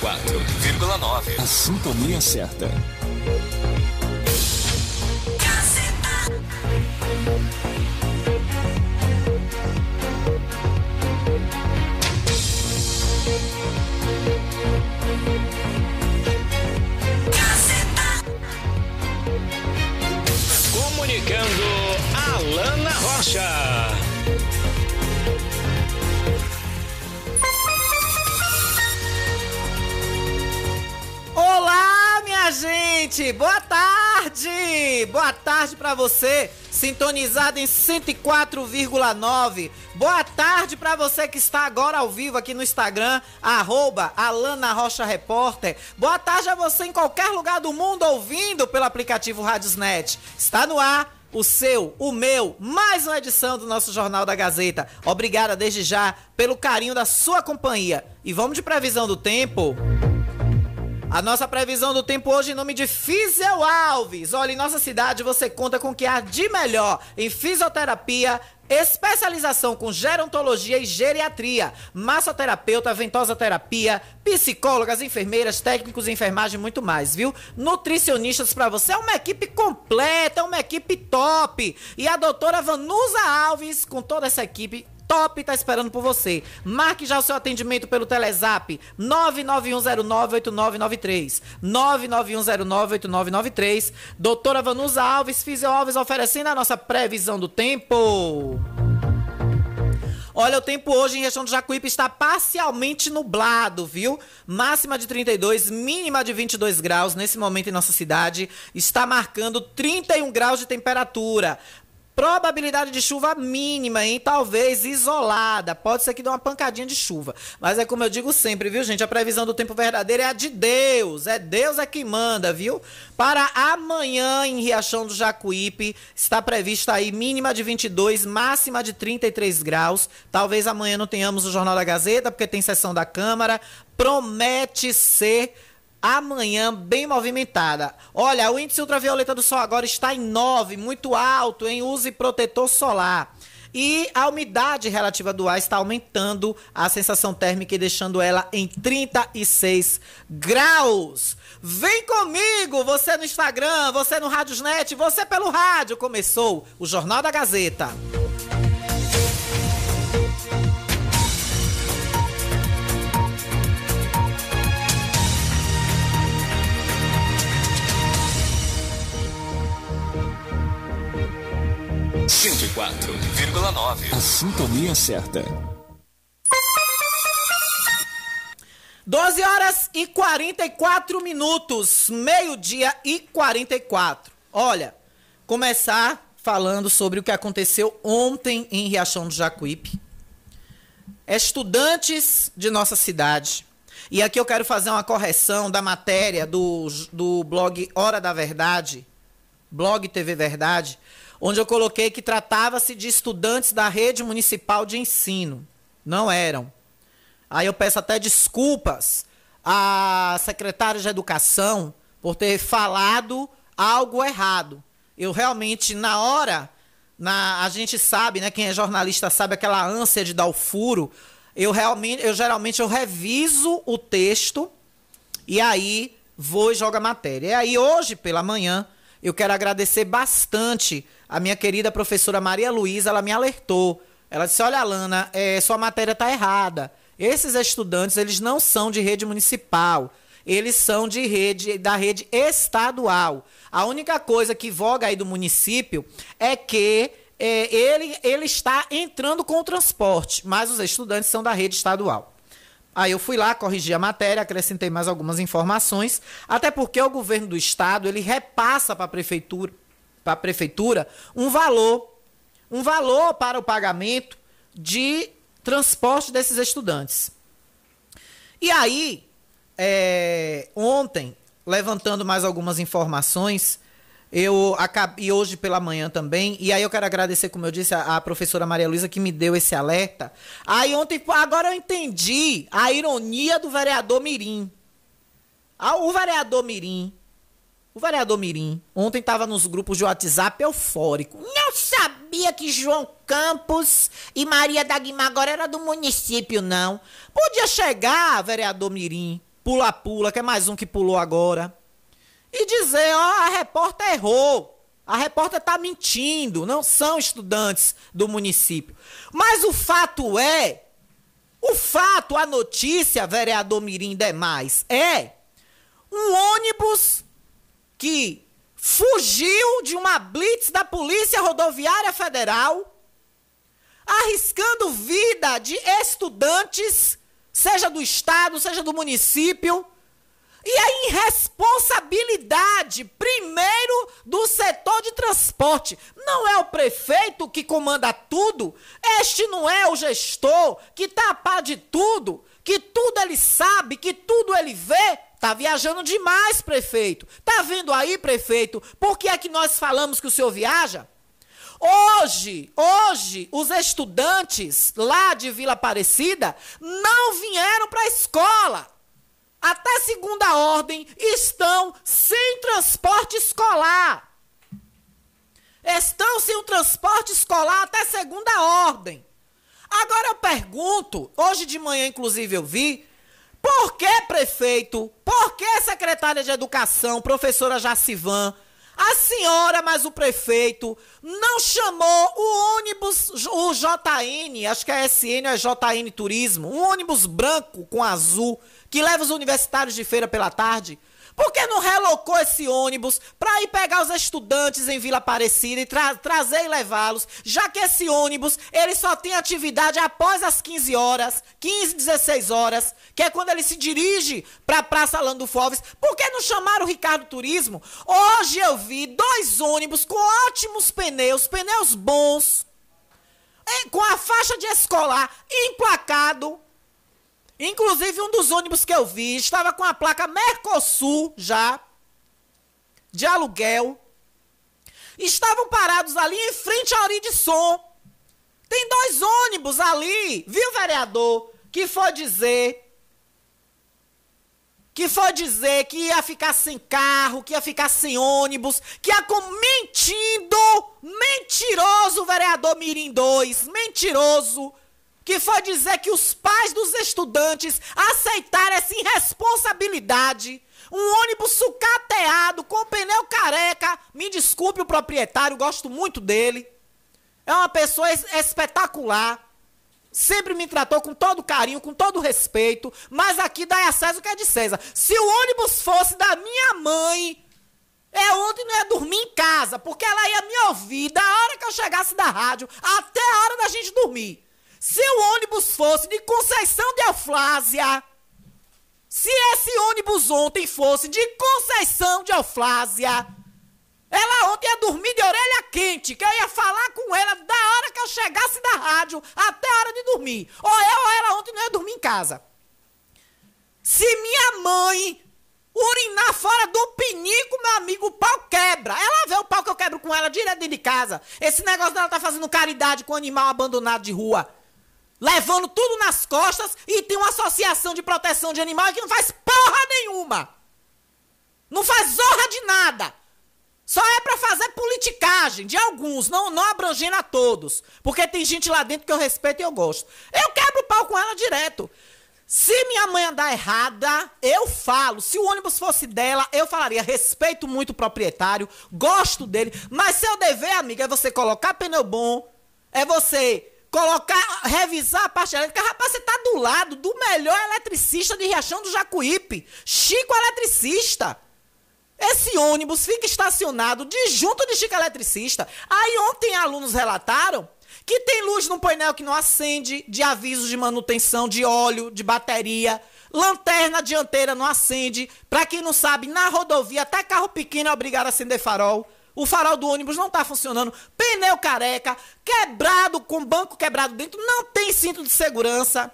104,9. A sintonia certa. Comunicando Alana Rocha. Olá, minha gente! Boa tarde! Boa tarde para você, sintonizado em 104,9. Boa tarde para você que está agora ao vivo aqui no Instagram, arroba Alana Rocha Repórter. Boa tarde a você em qualquer lugar do mundo ouvindo pelo aplicativo Radiosnet. Está no ar o seu, o meu, mais uma edição do nosso Jornal da Gazeta. Obrigada desde já pelo carinho da sua companhia. E vamos de previsão do tempo. A nossa previsão do tempo hoje em nome de Fisel Alves. Olha, em nossa cidade você conta com o que há de melhor em fisioterapia, Especialização com gerontologia e geriatria, massoterapeuta, ventosa terapia, psicólogas, enfermeiras, técnicos enfermagem e muito mais, viu? Nutricionistas para você, é uma equipe completa, é uma equipe top. E a doutora Vanusa Alves, com toda essa equipe, top tá esperando por você. Marque já o seu atendimento pelo Telezap 991098993. 991098993. Doutora Vanusa Alves, Fisio Alves oferecendo a nossa previsão do tempo. Olha, o tempo hoje em região do Jacuípe está parcialmente nublado, viu? Máxima de 32, mínima de 22 graus nesse momento em nossa cidade. Está marcando 31 graus de temperatura. Probabilidade de chuva mínima, hein? Talvez isolada. Pode ser que dê uma pancadinha de chuva. Mas é como eu digo sempre, viu, gente? A previsão do tempo verdadeiro é a de Deus. É Deus é que manda, viu? Para amanhã, em Riachão do Jacuípe, está prevista aí mínima de 22, máxima de 33 graus. Talvez amanhã não tenhamos o Jornal da Gazeta, porque tem sessão da Câmara. Promete ser amanhã bem movimentada. Olha, o índice ultravioleta do sol agora está em 9, muito alto, em use protetor solar. E a umidade relativa do ar está aumentando a sensação térmica e deixando ela em 36 graus. Vem comigo, você no Instagram, você no Radiosnet, você pelo rádio. Começou o Jornal da Gazeta. 104,9. A sintonia certa. 12 horas e 44 minutos, meio-dia e 44. Olha, começar falando sobre o que aconteceu ontem em Riachão do Jacuípe. Estudantes de nossa cidade. E aqui eu quero fazer uma correção da matéria do, do blog Hora da Verdade, blog TV Verdade, onde eu coloquei que tratava-se de estudantes da rede municipal de ensino. Não eram. Aí eu peço até desculpas à secretária de Educação por ter falado algo errado. Eu realmente, na hora, na, a gente sabe, né? Quem é jornalista sabe aquela ânsia de dar o furo. Eu realmente, eu geralmente eu reviso o texto e aí vou e jogo a matéria. E aí hoje pela manhã eu quero agradecer bastante a minha querida professora Maria Luísa, ela me alertou. Ela disse: Olha, Alana, é, sua matéria está errada. Esses estudantes, eles não são de rede municipal. Eles são de rede da rede estadual. A única coisa que voga aí do município é que é, ele, ele está entrando com o transporte, mas os estudantes são da rede estadual. Aí eu fui lá, corrigi a matéria, acrescentei mais algumas informações, até porque o governo do estado, ele repassa para a prefeitura, para a prefeitura um valor, um valor para o pagamento de transporte desses estudantes. E aí, é, ontem, levantando mais algumas informações, eu acabei, hoje pela manhã também, e aí eu quero agradecer, como eu disse, a, a professora Maria Luísa que me deu esse alerta. Aí ontem, agora eu entendi a ironia do vereador Mirim. Ah, o vereador Mirim, o vereador Mirim, ontem estava nos grupos de WhatsApp eufórico. Não sabia que João Campos e Maria da agora era do município, não. Podia chegar, vereador Mirim, pula-pula, que é mais um que pulou agora e dizer, ó, a repórter errou. A repórter está mentindo, não são estudantes do município. Mas o fato é, o fato, a notícia, vereador Mirim demais, é um ônibus que fugiu de uma blitz da Polícia Rodoviária Federal, arriscando vida de estudantes, seja do estado, seja do município, e a irresponsabilidade, primeiro, do setor de transporte. Não é o prefeito que comanda tudo? Este não é o gestor que está a par de tudo? Que tudo ele sabe, que tudo ele vê? Tá viajando demais, prefeito. Tá vendo aí, prefeito? Por que é que nós falamos que o senhor viaja? Hoje, hoje, os estudantes lá de Vila Aparecida não vieram para a escola até segunda ordem, estão sem transporte escolar. Estão sem o transporte escolar até segunda ordem. Agora eu pergunto, hoje de manhã inclusive eu vi, por que prefeito, por que secretária de educação, professora Jacivan, a senhora, mas o prefeito, não chamou o ônibus, o JN, acho que é SN ou é JN Turismo, um ônibus branco com azul, que leva os universitários de feira pela tarde? Por que não relocou esse ônibus para ir pegar os estudantes em Vila Aparecida e tra trazer e levá-los, já que esse ônibus ele só tem atividade após as 15 horas, 15, 16 horas, que é quando ele se dirige para a Praça Lando Foves. Por que não chamaram o Ricardo Turismo? Hoje eu vi dois ônibus com ótimos pneus, pneus bons, com a faixa de escolar emplacado Inclusive, um dos ônibus que eu vi estava com a placa Mercosul já, de aluguel. Estavam parados ali em frente à Ori de Som. Tem dois ônibus ali, viu, vereador? Que foi dizer. Que foi dizer que ia ficar sem carro, que ia ficar sem ônibus, que ia com. Mentindo! Mentiroso, vereador Mirim 2, mentiroso que foi dizer que os pais dos estudantes aceitaram essa irresponsabilidade. Um ônibus sucateado, com pneu careca. Me desculpe o proprietário, gosto muito dele. É uma pessoa espetacular. Sempre me tratou com todo carinho, com todo respeito. Mas aqui dá a César o que é de César. Se o ônibus fosse da minha mãe, é ontem não ia dormir em casa, porque ela ia me ouvir da hora que eu chegasse da rádio até a hora da gente dormir. Se o ônibus fosse de Conceição de Euflásia, se esse ônibus ontem fosse de Conceição de Euflásia, ela ontem ia dormir de orelha quente, que eu ia falar com ela da hora que eu chegasse da rádio até a hora de dormir. Ou eu ou ela ontem não ia dormir em casa. Se minha mãe urinar fora do pinico, meu amigo, o pau quebra. Ela vê o pau que eu quebro com ela direto dentro de casa. Esse negócio dela tá fazendo caridade com animal abandonado de rua levando tudo nas costas e tem uma associação de proteção de animais que não faz porra nenhuma. Não faz zorra de nada. Só é para fazer politicagem de alguns, não, não abrangendo a todos. Porque tem gente lá dentro que eu respeito e eu gosto. Eu quebro o pau com ela direto. Se minha mãe andar errada, eu falo. Se o ônibus fosse dela, eu falaria. Respeito muito o proprietário, gosto dele. Mas seu dever, amiga, é você colocar pneu bom, é você colocar, revisar a parte elétrica. Rapaz, você tá do lado do melhor eletricista de Riachão do Jacuípe. Chico Eletricista. Esse ônibus fica estacionado de junto de Chico Eletricista. Aí ontem alunos relataram que tem luz no painel que não acende, de avisos de manutenção de óleo, de bateria. Lanterna dianteira não acende. Pra quem não sabe, na rodovia até carro pequeno é obrigado a acender farol. O farol do ônibus não está funcionando. Pneu careca, quebrado, com banco quebrado dentro, não tem cinto de segurança.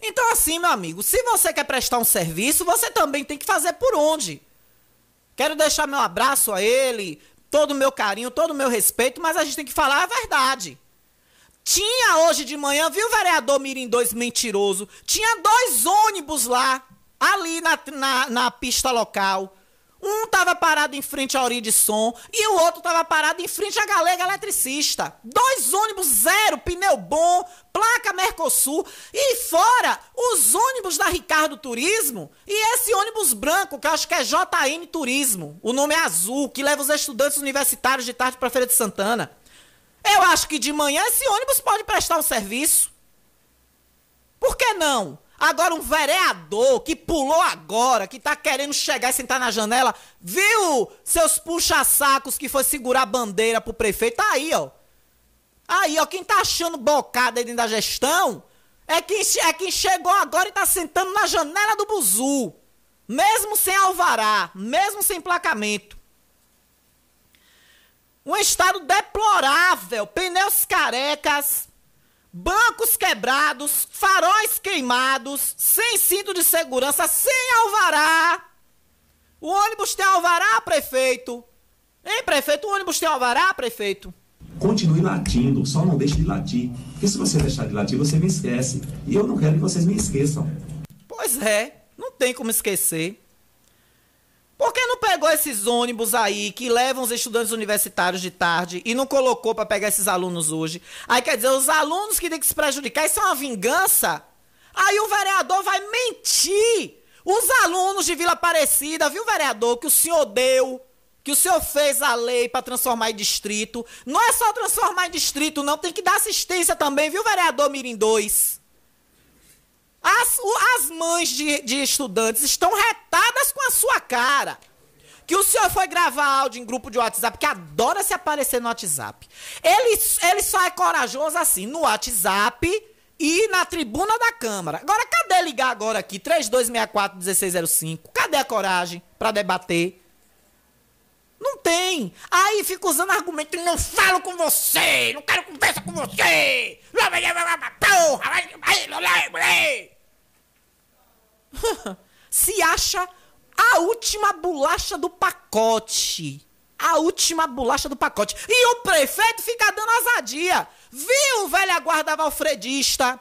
Então, assim, meu amigo, se você quer prestar um serviço, você também tem que fazer por onde. Quero deixar meu abraço a ele, todo o meu carinho, todo o meu respeito, mas a gente tem que falar a verdade. Tinha hoje de manhã, viu vereador Mirim 2 mentiroso? Tinha dois ônibus lá, ali na, na, na pista local. Um estava parado em frente à Ori de Som e o outro estava parado em frente à Galega Eletricista. Dois ônibus zero, pneu bom, placa Mercosul e fora os ônibus da Ricardo Turismo e esse ônibus branco que acho que é JN Turismo, o nome é azul, que leva os estudantes universitários de tarde para Feira de Santana. Eu acho que de manhã esse ônibus pode prestar um serviço. Por que não? Agora, um vereador que pulou agora, que tá querendo chegar e sentar na janela, viu seus puxa-sacos que foi segurar a bandeira pro prefeito? Tá aí, ó. Aí, ó, quem tá achando bocada aí dentro da gestão é quem, é quem chegou agora e tá sentando na janela do buzu. Mesmo sem alvará, mesmo sem placamento. Um estado deplorável, pneus carecas, bancos quebrados, faróis queimados, sem cinto de segurança, sem alvará. O ônibus tem alvará, prefeito? Hein, prefeito? O ônibus tem alvará, prefeito? Continue latindo, só não deixe de latir. Porque se você deixar de latir, você me esquece. E eu não quero que vocês me esqueçam. Pois é, não tem como esquecer. Por que não pegou esses ônibus aí que levam os estudantes universitários de tarde e não colocou para pegar esses alunos hoje? Aí quer dizer, os alunos que têm que se prejudicar, isso é uma vingança? Aí o vereador vai mentir. Os alunos de Vila Aparecida, viu, vereador, que o senhor deu, que o senhor fez a lei para transformar em distrito. Não é só transformar em distrito, não, tem que dar assistência também, viu, vereador Mirim 2? As, as mães de, de estudantes estão retadas com a sua cara. Que o senhor foi gravar áudio em grupo de WhatsApp, que adora se aparecer no WhatsApp. Ele, ele só é corajoso assim, no WhatsApp e na tribuna da Câmara. Agora, cadê ligar agora aqui? 3264-1605. Cadê a coragem para debater? Não tem. Aí fica usando argumento, não falo com você, não quero conversa com você. Se acha a última bolacha do pacote. A última bolacha do pacote. E o prefeito fica dando azadia. Viu, velha guarda valfredista?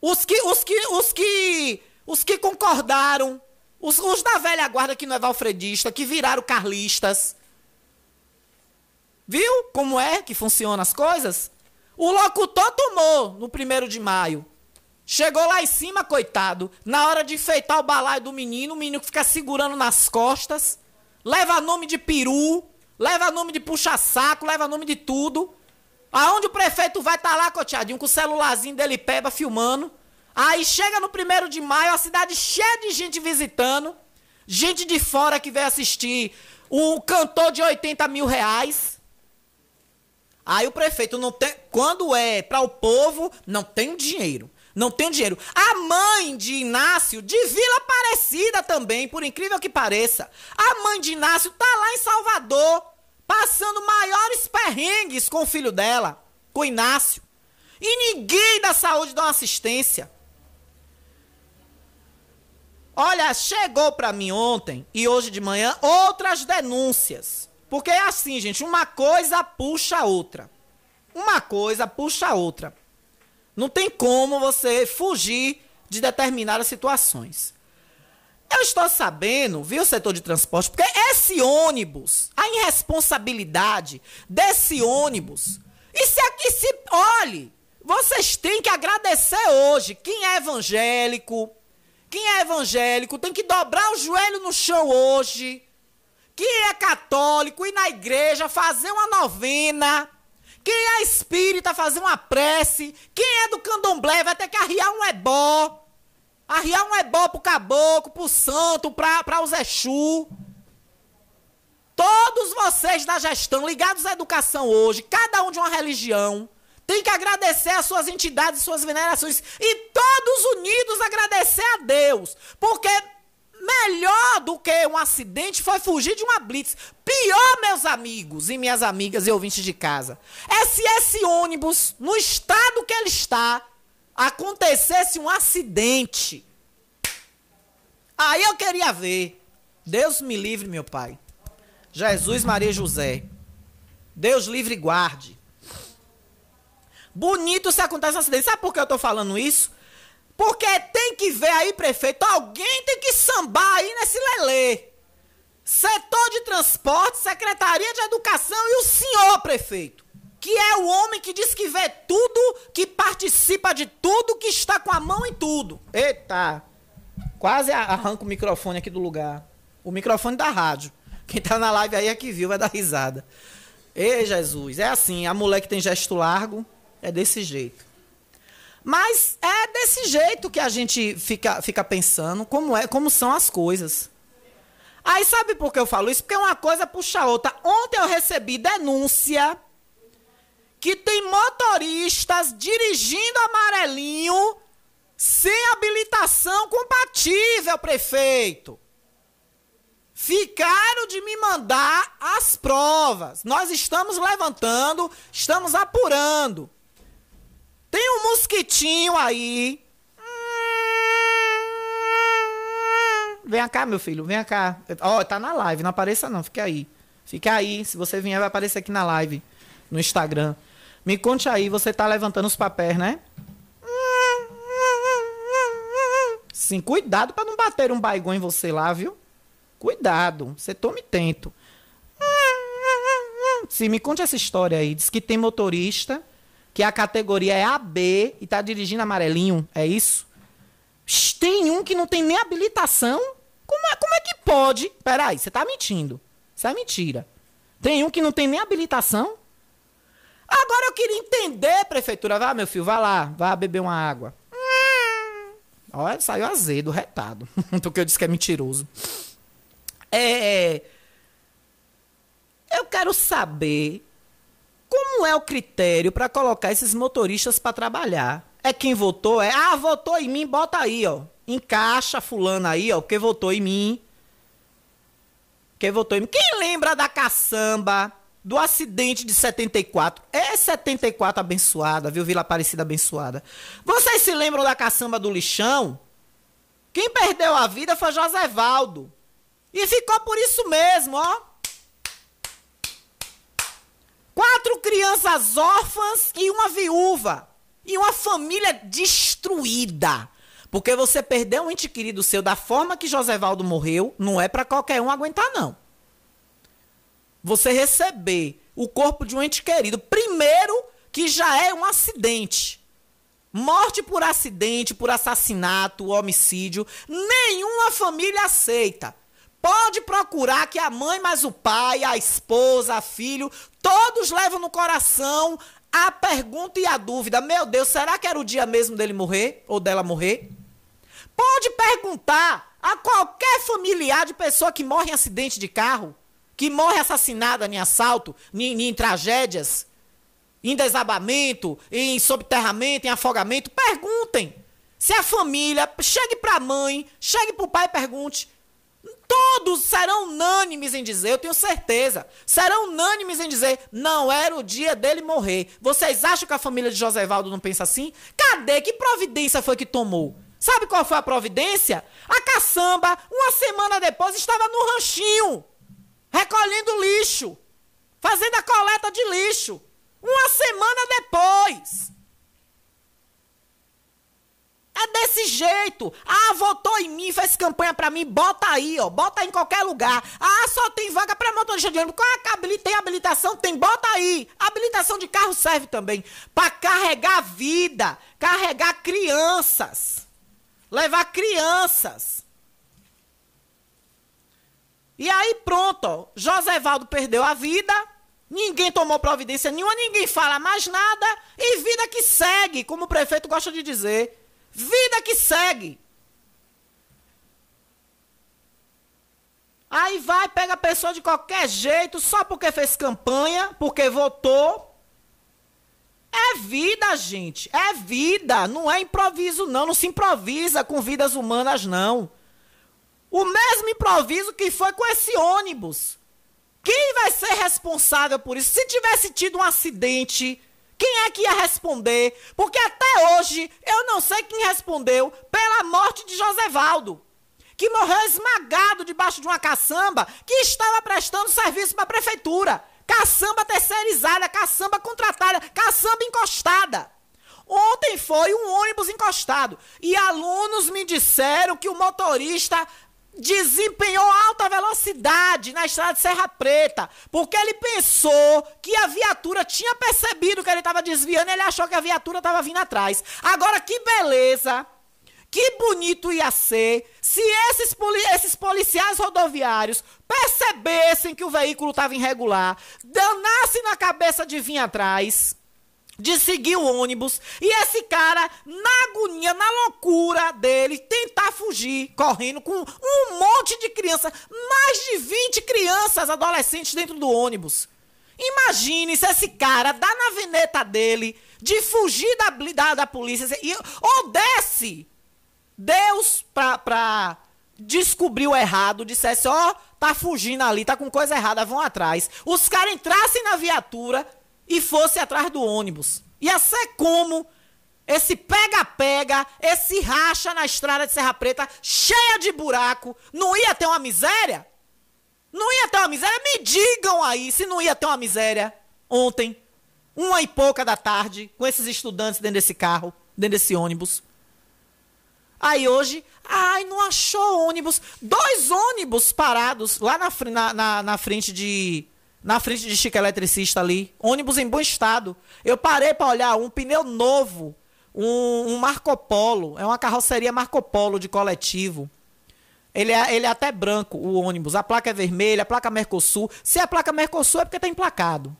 Os que, os que, os que, os que concordaram os, os da velha guarda que não é valfredista, que viraram carlistas. Viu como é que funcionam as coisas? O locutor tomou no primeiro de maio. Chegou lá em cima, coitado. Na hora de enfeitar o balaio do menino, o menino fica segurando nas costas. Leva nome de peru, leva nome de puxa-saco, leva nome de tudo. Aonde o prefeito vai estar tá lá, coteadinho, com o celularzinho dele peba filmando. Aí chega no primeiro de maio, a cidade cheia de gente visitando, gente de fora que veio assistir um cantor de 80 mil reais. Aí o prefeito não tem. Quando é para o povo, não tem dinheiro. Não tem dinheiro. A mãe de Inácio, de Vila Aparecida também, por incrível que pareça. A mãe de Inácio tá lá em Salvador, passando maiores perrengues com o filho dela, com Inácio. E ninguém da saúde dá uma assistência. Olha, chegou para mim ontem e hoje de manhã outras denúncias. Porque é assim, gente, uma coisa puxa a outra. Uma coisa puxa a outra. Não tem como você fugir de determinadas situações. Eu estou sabendo, viu, setor de transporte, porque esse ônibus, a irresponsabilidade desse ônibus, e se aqui se. Olhe, vocês têm que agradecer hoje quem é evangélico, quem é evangélico tem que dobrar o joelho no chão hoje. Quem é católico ir na igreja fazer uma novena. Quem é espírita fazer uma prece. Quem é do candomblé vai ter que arriar um ebó. Arriar um ebó pro caboclo, pro santo, pra, pra os Exu. Todos vocês da gestão ligados à educação hoje, cada um de uma religião, tem que agradecer às suas entidades, suas venerações. E todos unidos agradecer a Deus. Porque melhor do que um acidente foi fugir de uma blitz. Pior, meus amigos e minhas amigas e ouvintes de casa, é se esse ônibus, no estado que ele está, acontecesse um acidente. Aí eu queria ver. Deus me livre, meu pai. Jesus, Maria José. Deus livre e guarde. Bonito se acontece um acidente. Sabe por que eu tô falando isso? Porque tem que ver aí, prefeito, alguém tem que sambar aí nesse lelê. Setor de transporte, Secretaria de Educação e o senhor, prefeito. Que é o homem que diz que vê tudo, que participa de tudo, que está com a mão em tudo. Eita! Quase arranca o microfone aqui do lugar. O microfone da rádio. Quem tá na live aí é que viu, vai dar risada. Ei, Jesus, é assim, a mulher que tem gesto largo é desse jeito. Mas é desse jeito que a gente fica, fica pensando como, é, como são as coisas. Aí sabe por que eu falo isso? Porque uma coisa puxa a outra. Ontem eu recebi denúncia que tem motoristas dirigindo amarelinho sem habilitação compatível, prefeito. Ficaram de me mandar as provas. Nós estamos levantando, estamos apurando. Tem um mosquitinho aí. Vem cá, meu filho, vem cá. Ó, oh, tá na live, não apareça não, fica aí. Fica aí, se você vier vai aparecer aqui na live, no Instagram. Me conte aí, você tá levantando os papéis, né? Sim, cuidado para não bater um baigão em você lá, viu? Cuidado, você tome tento. Sim, me conte essa história aí. Diz que tem motorista que a categoria é AB e tá dirigindo amarelinho, é isso? Tem um que não tem nem habilitação? Como é, como é que pode? Peraí, você tá mentindo. Isso é mentira. Tem um que não tem nem habilitação? Agora eu queria entender, prefeitura. Vá, meu filho, vá lá, vá beber uma água. Hum. Olha, saiu azedo, retado. Porque eu disse que é mentiroso. É. Eu quero saber como é o critério para colocar esses motoristas para trabalhar? É quem votou? É, ah, votou em mim, bota aí, ó. Encaixa fulano aí, ó, porque votou em mim. Quem votou em mim? Quem lembra da caçamba, do acidente de 74? É 74 abençoada, viu? Vila Aparecida abençoada. Vocês se lembram da caçamba do lixão? Quem perdeu a vida foi José Valdo. E ficou por isso mesmo, ó. Quatro crianças órfãs e uma viúva. E uma família destruída. Porque você perdeu um ente querido seu da forma que José Valdo morreu, não é para qualquer um aguentar, não. Você receber o corpo de um ente querido, primeiro que já é um acidente. Morte por acidente, por assassinato, homicídio, nenhuma família aceita. Pode procurar que a mãe mais o pai, a esposa, a filho, todos levam no coração a pergunta e a dúvida: meu Deus, será que era o dia mesmo dele morrer ou dela morrer? Pode perguntar a qualquer familiar de pessoa que morre em acidente de carro, que morre assassinada em assalto, em, em tragédias, em desabamento, em subterramento, em afogamento. Perguntem. Se a família, chegue para a mãe, chegue para o pai e pergunte: Todos serão unânimes em dizer, eu tenho certeza. Serão unânimes em dizer, não era o dia dele morrer. Vocês acham que a família de José Valdo não pensa assim? Cadê? Que providência foi que tomou? Sabe qual foi a providência? A caçamba, uma semana depois, estava no ranchinho, recolhendo lixo, fazendo a coleta de lixo. Uma semana depois. É desse jeito. Ah, votou em mim, fez campanha para mim, bota aí, ó. Bota aí em qualquer lugar. Ah, só tem vaga para motorista de ônibus. Qual é tem habilitação? Tem, bota aí. Habilitação de carro serve também para carregar vida, carregar crianças. Levar crianças. E aí pronto, ó. José Valdo perdeu a vida. Ninguém tomou providência nenhuma, ninguém fala mais nada. E vida que segue, como o prefeito gosta de dizer. Vida que segue. Aí vai, pega a pessoa de qualquer jeito, só porque fez campanha, porque votou. É vida, gente. É vida. Não é improviso, não. Não se improvisa com vidas humanas, não. O mesmo improviso que foi com esse ônibus. Quem vai ser responsável por isso? Se tivesse tido um acidente, quem é que ia responder? Porque até hoje eu não sei quem respondeu pela morte de Josevaldo, que morreu esmagado debaixo de uma caçamba que estava prestando serviço para a prefeitura. Caçamba terceirizada, caçamba contratada, caçamba encostada. Ontem foi um ônibus encostado e alunos me disseram que o motorista desempenhou alta velocidade na estrada de Serra Preta, porque ele pensou que a viatura tinha percebido que ele estava desviando, ele achou que a viatura estava vindo atrás. Agora que beleza, que bonito ia ser se esses, poli esses policiais rodoviários percebessem que o veículo estava irregular, danassem na cabeça de vir atrás de seguir o ônibus e esse cara, na agonia, na loucura dele, tentar fugir, correndo com um monte de crianças, mais de 20 crianças, adolescentes dentro do ônibus. Imagine se esse cara dá na veneta dele de fugir da, da, da polícia e, ou desce Deus pra, pra descobrir o errado, dissesse, ó, oh, tá fugindo ali, tá com coisa errada, vão atrás. Os caras entrassem na viatura e fosse atrás do ônibus. Ia ser como esse pega-pega, esse racha na estrada de Serra Preta, cheia de buraco, não ia ter uma miséria? Não ia ter uma miséria? Me digam aí se não ia ter uma miséria ontem, uma e pouca da tarde, com esses estudantes dentro desse carro, dentro desse ônibus. Aí hoje, ai, não achou ônibus. Dois ônibus parados lá na, na, na, frente de na frente de Chico Eletricista ali. Ônibus em bom estado. Eu parei para olhar um pneu novo, um, um, Marco Polo. É uma carroceria Marco Polo de coletivo. Ele é, ele é até branco, o ônibus. A placa é vermelha, a placa Mercosul. Se é placa Mercosul é porque está emplacado.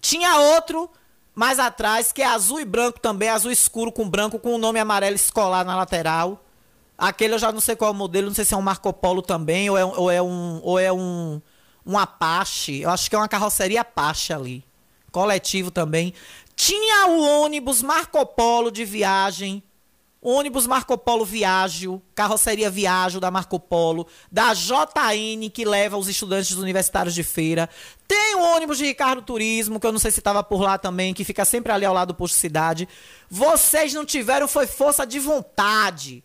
Tinha outro mais atrás, que é azul e branco também, azul escuro com branco, com o nome amarelo escolar na lateral. Aquele eu já não sei qual é o modelo, não sei se é um Marco Polo também, ou é, ou é um. Ou é um um Apache, eu acho que é uma carroceria Apache ali. Coletivo também. Tinha o ônibus Marco Polo de viagem, ônibus Marco Polo Viágio, carroceria Viágio da Marco Polo, da JN que leva os estudantes universitários de feira. Tem o ônibus de Ricardo Turismo, que eu não sei se estava por lá também, que fica sempre ali ao lado do posto cidade. Vocês não tiveram foi força de vontade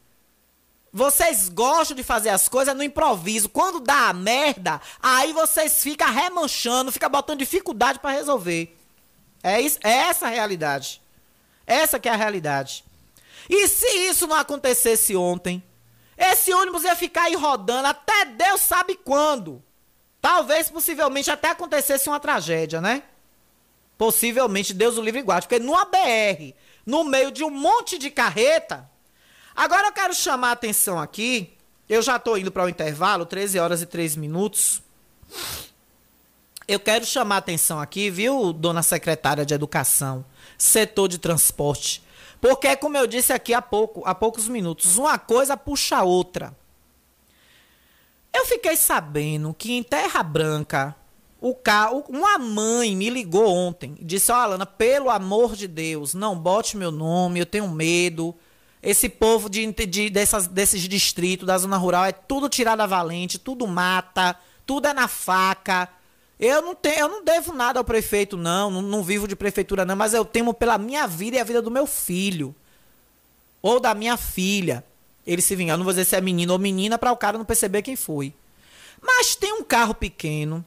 vocês gostam de fazer as coisas no improviso. Quando dá a merda, aí vocês ficam remanchando, ficam botando dificuldade para resolver. É, isso, é essa a realidade. Essa que é a realidade. E se isso não acontecesse ontem? Esse ônibus ia ficar aí rodando até Deus sabe quando. Talvez, possivelmente, até acontecesse uma tragédia, né? Possivelmente, Deus o livre guarde. Porque numa BR, no meio de um monte de carreta, Agora eu quero chamar a atenção aqui. Eu já estou indo para o intervalo, 13 horas e 3 minutos. Eu quero chamar a atenção aqui, viu, dona secretária de Educação, setor de transporte. Porque, como eu disse aqui há pouco, há poucos minutos, uma coisa puxa a outra. Eu fiquei sabendo que em Terra Branca, o carro, uma mãe me ligou ontem disse: Ó, oh, Alana, pelo amor de Deus, não bote meu nome, eu tenho medo esse povo de, de, dessas, desses distritos da zona rural é tudo tirado a valente, tudo mata, tudo é na faca. Eu não, tenho, eu não devo nada ao prefeito, não, não, não vivo de prefeitura, não, mas eu temo pela minha vida e a vida do meu filho. Ou da minha filha. Ele se vingar. Não vou dizer se é menino ou menina para o cara não perceber quem foi. Mas tem um carro pequeno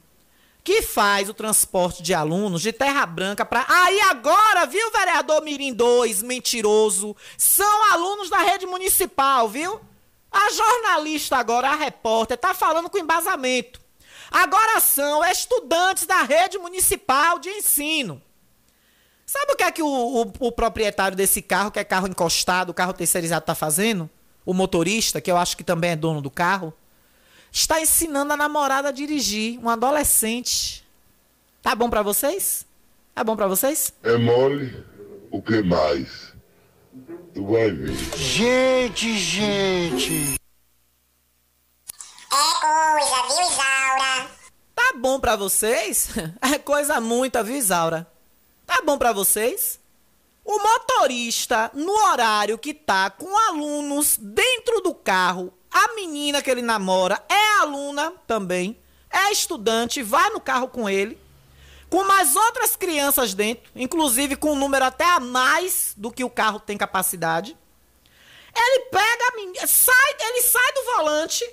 que faz o transporte de alunos de Terra Branca para. Aí agora, viu, vereador Mirim 2, mentiroso? São alunos da rede municipal, viu? A jornalista agora, a repórter, tá falando com embasamento. Agora são estudantes da rede municipal de ensino. Sabe o que é que o, o, o proprietário desse carro, que é carro encostado, o carro terceirizado, tá fazendo? O motorista, que eu acho que também é dono do carro está ensinando a namorada a dirigir, um adolescente. Tá bom para vocês? Tá bom para vocês? É mole, o que mais? Tu vai ver. Gente, gente. É coisa, viu, Isaura? Tá bom para vocês? É coisa muita, viu, Isaura? Tá bom para vocês? O motorista, no horário que tá com alunos dentro do carro, A menina que ele namora é aluna também, é estudante, vai no carro com ele, com mais outras crianças dentro, inclusive com um número até a mais do que o carro tem capacidade. Ele pega a menina, sai, ele sai do volante.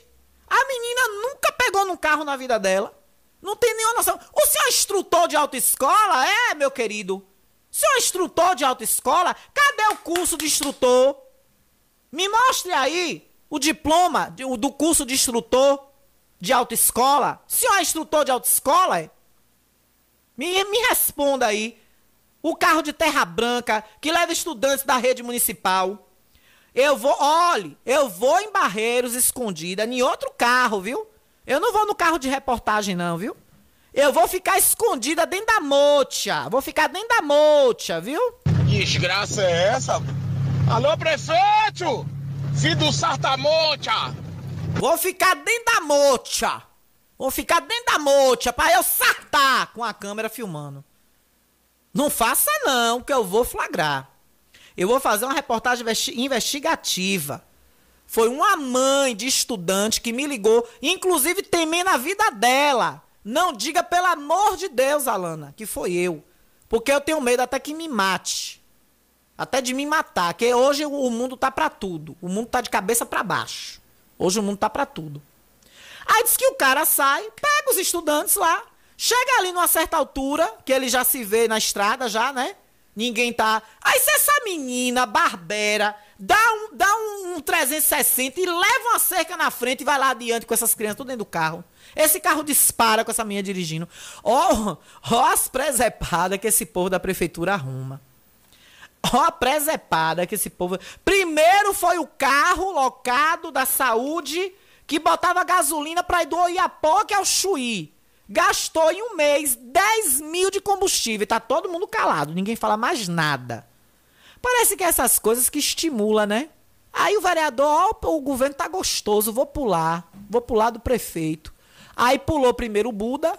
A menina nunca pegou num carro na vida dela. Não tem nenhuma noção. O senhor é instrutor de autoescola? É, meu querido. O senhor é instrutor de autoescola? Cadê o curso de instrutor? Me mostre aí o diploma do curso de instrutor de autoescola. O senhor é instrutor de autoescola? É? Me, me responda aí. O carro de terra branca que leva estudantes da rede municipal. Eu vou, olhe, eu vou em Barreiros escondida, em outro carro, viu? Eu não vou no carro de reportagem, não, viu? Eu vou ficar escondida dentro da mocha. Vou ficar dentro da mocha, viu? Que desgraça é essa? Alô, prefeito! Filho do Sartamocha! Vou ficar dentro da mocha. Vou ficar dentro da mocha pra eu sartar com a câmera filmando. Não faça não, que eu vou flagrar. Eu vou fazer uma reportagem investigativa. Foi uma mãe de estudante que me ligou, inclusive temendo a vida dela. Não diga pelo amor de Deus, Alana, que foi eu. Porque eu tenho medo até que me mate. Até de me matar, que hoje o mundo tá para tudo. O mundo tá de cabeça para baixo. Hoje o mundo tá para tudo. Aí diz que o cara sai, pega os estudantes lá, chega ali numa certa altura, que ele já se vê na estrada já, né? Ninguém tá. Aí se essa menina barbera dá um, dá um, um 360 e leva uma cerca na frente e vai lá adiante com essas crianças tudo dentro do carro. Esse carro dispara com essa menina dirigindo. Ó, oh, oh, as presepadas que esse povo da prefeitura arruma. Ó a presepada que esse povo. Primeiro foi o carro locado da saúde que botava gasolina para ir do Oiapoque ao Chuí gastou em um mês 10 mil de combustível. Tá todo mundo calado, ninguém fala mais nada. Parece que é essas coisas que estimula, né? Aí o vereador, ó, o governo tá gostoso, vou pular, vou pular do prefeito. Aí pulou primeiro o Buda,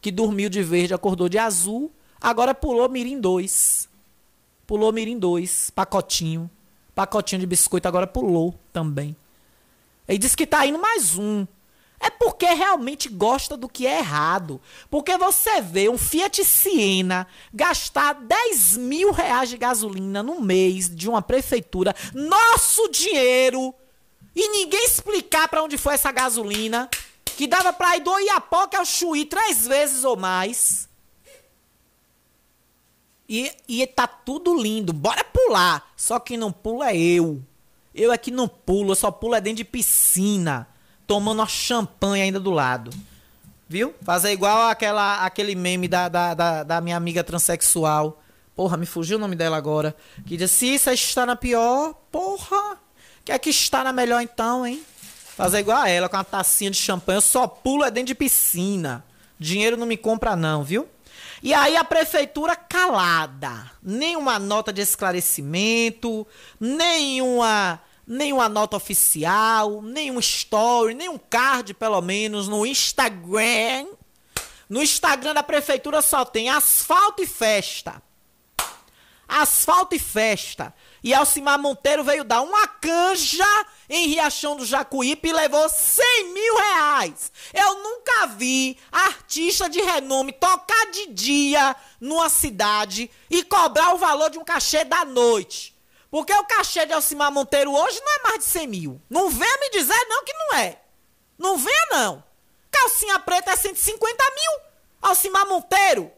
que dormiu de verde, acordou de azul. Agora pulou Mirim 2. Pulou Mirim 2, pacotinho. Pacotinho de biscoito agora pulou também. Ele disse que tá indo mais um. É porque realmente gosta do que é errado. Porque você vê um Fiat Siena gastar 10 mil reais de gasolina no mês de uma prefeitura, nosso dinheiro, e ninguém explicar para onde foi essa gasolina, que dava para ir do Iapoca ao Chuí três vezes ou mais. E, e tá tudo lindo, bora pular. Só que não pula é eu. Eu é que não pulo, eu só pulo é dentro de piscina tomando uma champanhe ainda do lado. Viu? Fazer igual aquela, aquele meme da, da, da, da, minha amiga transexual. Porra, me fugiu o nome dela agora. Que diz: se isso está na pior, porra. Que é que está na melhor então, hein? Fazer igual a ela, com uma tacinha de champanhe. Eu só pulo é dentro de piscina. Dinheiro não me compra, não, viu? E aí a prefeitura calada. Nenhuma nota de esclarecimento, nenhuma nenhuma nota oficial, nenhum story, nenhum card, pelo menos, no Instagram. No Instagram da prefeitura só tem asfalto e festa. Asfalto e festa. E Alcimar Monteiro veio dar uma canja em Riachão do Jacuípe e levou 100 mil reais. Eu nunca vi artista de renome tocar de dia numa cidade e cobrar o valor de um cachê da noite. Porque o cachê de Alcimar Monteiro hoje não é mais de 100 mil. Não venha me dizer não que não é. Não venha não. Calcinha preta é 150 mil. Alcimar Monteiro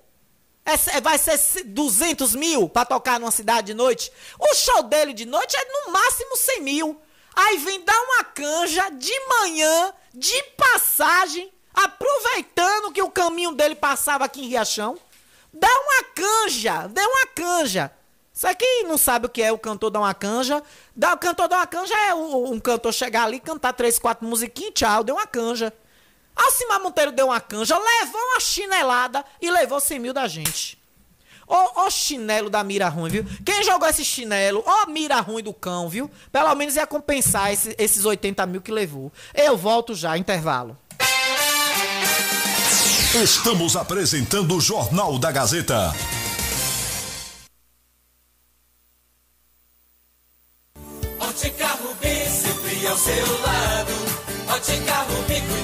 é, vai ser 200 mil para tocar numa cidade de noite. O show dele de noite é no máximo 100 mil. Aí vem dar uma canja de manhã, de passagem, aproveitando que o caminho dele passava aqui em Riachão. Dá uma canja, dê uma canja. Isso aqui não sabe o que é o cantor dar uma canja. o cantor dar uma canja é um, um cantor chegar ali, cantar três, quatro musiquinhas, tchau, deu uma canja. Alcimar Monteiro deu uma canja, levou uma chinelada e levou 100 mil da gente. Ô, ô chinelo da mira ruim, viu? Quem jogou esse chinelo, ó mira ruim do cão, viu? Pelo menos ia compensar esse, esses 80 mil que levou. Eu volto já, intervalo. Estamos apresentando o Jornal da Gazeta. Ótica Rubi, sempre ao seu lado Ótica Rubi, cuidando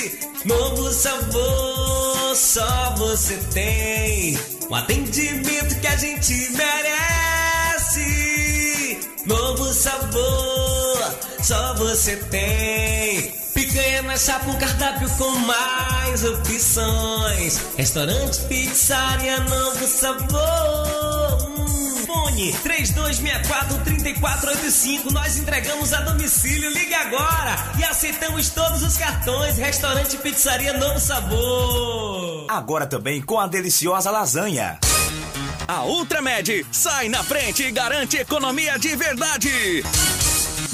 Novo sabor, só você tem. O atendimento que a gente merece. Novo sabor, só você tem. Picanha na chapa, um cardápio com mais opções. Restaurante, pizzaria, novo sabor. Hum, Fone 3264-3485. Nós entregamos a domicílio. Ligue agora e aceitamos todos os cartões. Restaurante Pizzaria Novo Sabor. Agora também com a deliciosa lasanha. A Ultramed sai na frente e garante economia de verdade.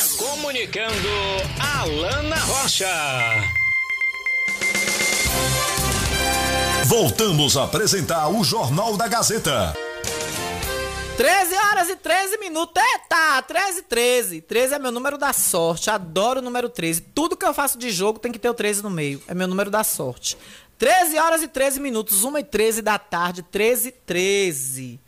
Comunicando Alana Rocha. Voltamos a apresentar o Jornal da Gazeta. 13 horas e 13 minutos. Eita, 13 e 13. 13 é meu número da sorte. Adoro o número 13. Tudo que eu faço de jogo tem que ter o 13 no meio. É meu número da sorte. 13 horas e 13 minutos. 1 e 13 da tarde. 13 e 13.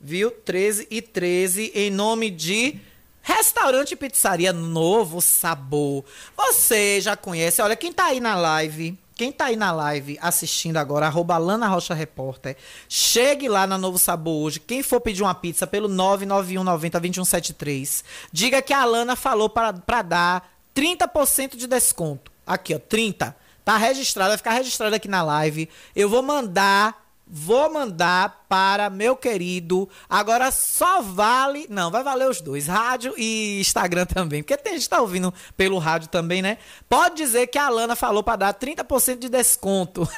Viu? 13 e 13 em nome de Restaurante Pizzaria Novo Sabor. Você já conhece, olha, quem tá aí na live, quem tá aí na live assistindo agora, arroba Lana Rocha Repórter, chegue lá na Novo Sabor hoje. Quem for pedir uma pizza pelo 991902173, diga que a Lana falou para dar 30% de desconto. Aqui, ó, 30. Tá registrado, vai ficar registrado aqui na live. Eu vou mandar Vou mandar para meu querido. Agora só vale. Não, vai valer os dois. Rádio e Instagram também. Porque tem gente que tá ouvindo pelo rádio também, né? Pode dizer que a Alana falou para dar 30% de desconto.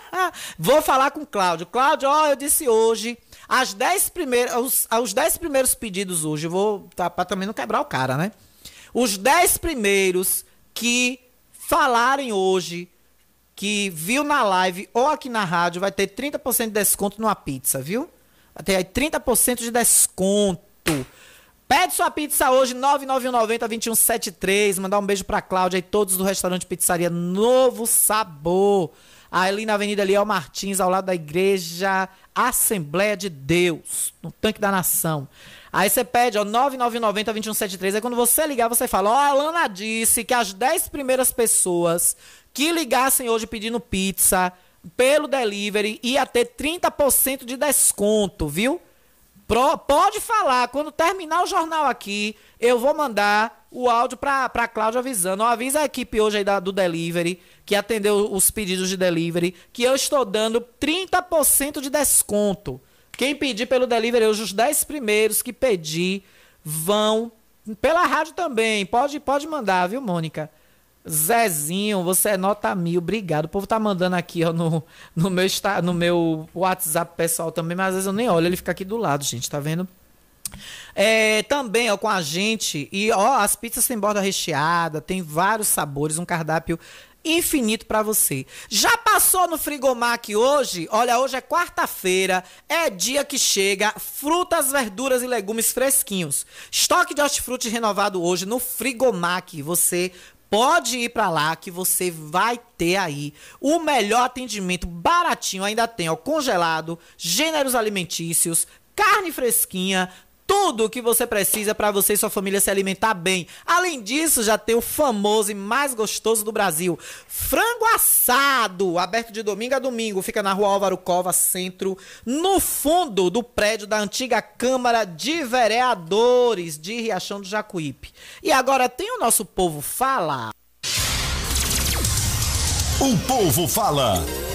Vou falar com o Cláudio. Cláudio, ó, eu disse hoje. As 10 primeiros, os, os 10 primeiros pedidos hoje, vou. Tá, para também não quebrar o cara, né? Os 10 primeiros que falarem hoje que viu na live ou aqui na rádio vai ter 30% de desconto numa pizza, viu? Vai ter aí 30% de desconto. Pede sua pizza hoje, 99190-2173. Mandar um beijo pra Cláudia e todos do restaurante Pizzaria Novo Sabor. Ali na Avenida Liel Martins, ao lado da igreja Assembleia de Deus, no Tanque da Nação. Aí você pede, ó, 9990-2173. Aí quando você ligar, você fala, ó, a Alana disse que as 10 primeiras pessoas que ligassem hoje pedindo pizza pelo delivery ia ter 30% de desconto, viu? Pro, pode falar, quando terminar o jornal aqui, eu vou mandar o áudio pra, pra Cláudia avisando. Ó, avisa a equipe hoje aí da, do delivery, que atendeu os pedidos de delivery, que eu estou dando 30% de desconto. Quem pedir pelo delivery, hoje os 10 primeiros que pedir vão pela rádio também. Pode, pode mandar, viu, Mônica? Zezinho, você é nota mil, obrigado. O povo tá mandando aqui ó, no, no, meu, no meu WhatsApp pessoal também, mas às vezes eu nem olho, ele fica aqui do lado, gente, tá vendo? É, também ó, com a gente, e ó, as pizzas têm borda recheada, tem vários sabores, um cardápio infinito para você. Já passou no Frigomac hoje? Olha, hoje é quarta-feira, é dia que chega frutas, verduras e legumes fresquinhos. Estoque de hortifruti renovado hoje no Frigomac. Você Pode ir para lá que você vai ter aí o melhor atendimento baratinho. Ainda tem ó, congelado, gêneros alimentícios, carne fresquinha, tudo o que você precisa para você e sua família se alimentar bem. Além disso, já tem o famoso e mais gostoso do Brasil, frango assado, aberto de domingo a domingo, fica na Rua Álvaro Cova, centro, no fundo do prédio da antiga Câmara de Vereadores de Riachão do Jacuípe. E agora tem o nosso povo fala. O povo fala.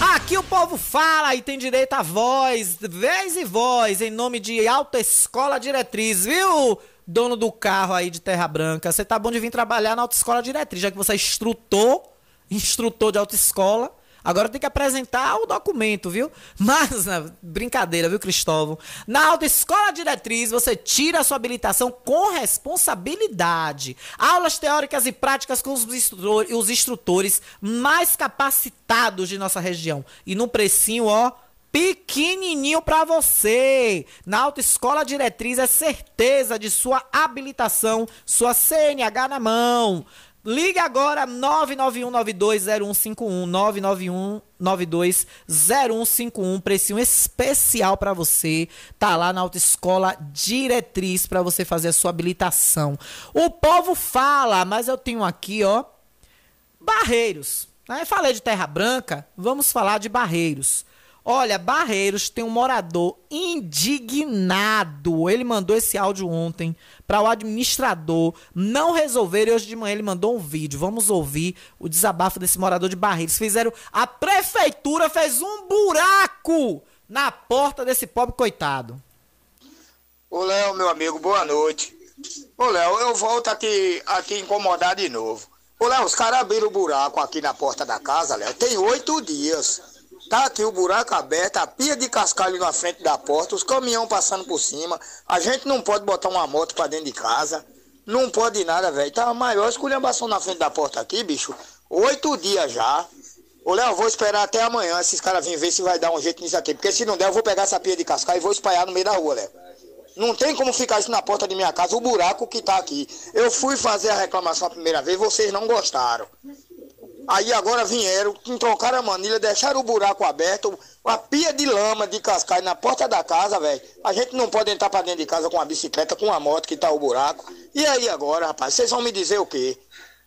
Aqui o povo fala e tem direito a voz, vez e voz, em nome de Alta Escola Diretriz, viu? Dono do carro aí de Terra Branca, você tá bom de vir trabalhar na Autoescola Diretriz, já que você é instrutor, instrutor de autoescola. Agora tem que apresentar o documento, viu? Mas, brincadeira, viu, Cristóvão? Na autoescola diretriz, você tira a sua habilitação com responsabilidade. Aulas teóricas e práticas com os, instrutores, mais capacitados de nossa região. E num precinho, ó, pequenininho para você. Na autoescola diretriz é certeza de sua habilitação, sua CNH na mão. Liga agora 991920151 991920151, precinho especial para você. Tá lá na autoescola diretriz para você fazer a sua habilitação. O povo fala, mas eu tenho aqui, ó, Barreiros. Aí falei de Terra Branca, vamos falar de Barreiros. Olha, Barreiros tem um morador indignado. Ele mandou esse áudio ontem para o administrador não resolver e hoje de manhã ele mandou um vídeo. Vamos ouvir o desabafo desse morador de Barreiros. Fizeram a prefeitura fez um buraco na porta desse pobre coitado. Ô Léo, meu amigo, boa noite. Ô Léo, eu volto aqui aqui incomodar de novo. Ô Léo, os caras abriram o buraco aqui na porta da casa, Léo. Tem oito dias. Tá aqui o buraco aberto, a pia de cascalho na frente da porta, os caminhão passando por cima. A gente não pode botar uma moto pra dentro de casa. Não pode nada, velho. Tá a maior esculhambação na frente da porta aqui, bicho. Oito dias já. Ô, Léo, vou esperar até amanhã esses caras virem ver se vai dar um jeito nisso aqui. Porque se não der, eu vou pegar essa pia de cascalho e vou espalhar no meio da rua, Léo. Não tem como ficar isso na porta de minha casa, o buraco que tá aqui. Eu fui fazer a reclamação a primeira vez, vocês não gostaram. Aí agora vieram, trocaram a manilha, deixaram o buraco aberto, uma pia de lama, de cascalho na porta da casa, velho. A gente não pode entrar pra dentro de casa com a bicicleta, com a moto que tá o buraco. E aí agora, rapaz, vocês vão me dizer o quê?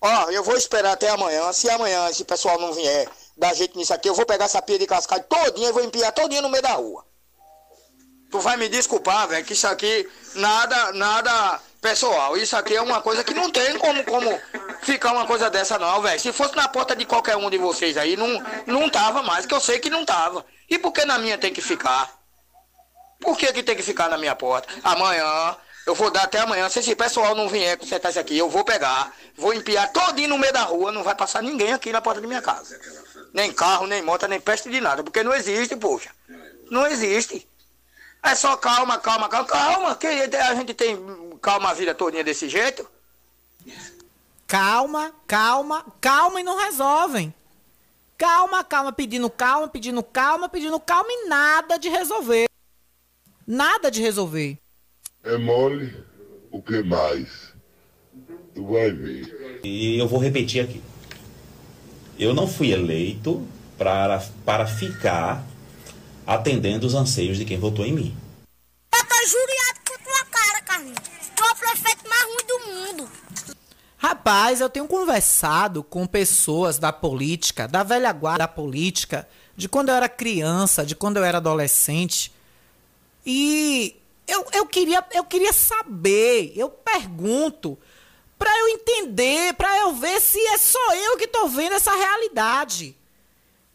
Ó, eu vou esperar até amanhã. Se amanhã esse pessoal não vier dar jeito nisso aqui, eu vou pegar essa pia de cascalho todinha e vou empiar todinha no meio da rua. Tu vai me desculpar, velho, que isso aqui nada, nada pessoal. Isso aqui é uma coisa que não tem como, como ficar uma coisa dessa não, velho. Se fosse na porta de qualquer um de vocês aí, não, não tava mais, que eu sei que não tava. E por que na minha tem que ficar? Por que, que tem que ficar na minha porta? Amanhã, eu vou dar até amanhã. Se esse pessoal não vier consertar isso aqui, eu vou pegar, vou empiar todinho no meio da rua, não vai passar ninguém aqui na porta da minha casa. Nem carro, nem moto, nem peste de nada, porque não existe, poxa. Não existe. É só calma, calma, calma, calma, que a gente tem calma a vida todinha desse jeito. Calma, calma, calma e não resolvem. Calma, calma, pedindo calma, pedindo calma, pedindo calma e nada de resolver. Nada de resolver. É mole, o que mais? Tu vai ver. E eu vou repetir aqui. Eu não fui eleito para, para ficar atendendo os anseios de quem votou em mim. Eu tô juriado por tua cara, Carlinhos. O prefeito mais ruim do mundo. Rapaz, eu tenho conversado com pessoas da política, da velha guarda da política, de quando eu era criança, de quando eu era adolescente. E eu, eu, queria, eu queria saber, eu pergunto, para eu entender, para eu ver se é só eu que estou vendo essa realidade.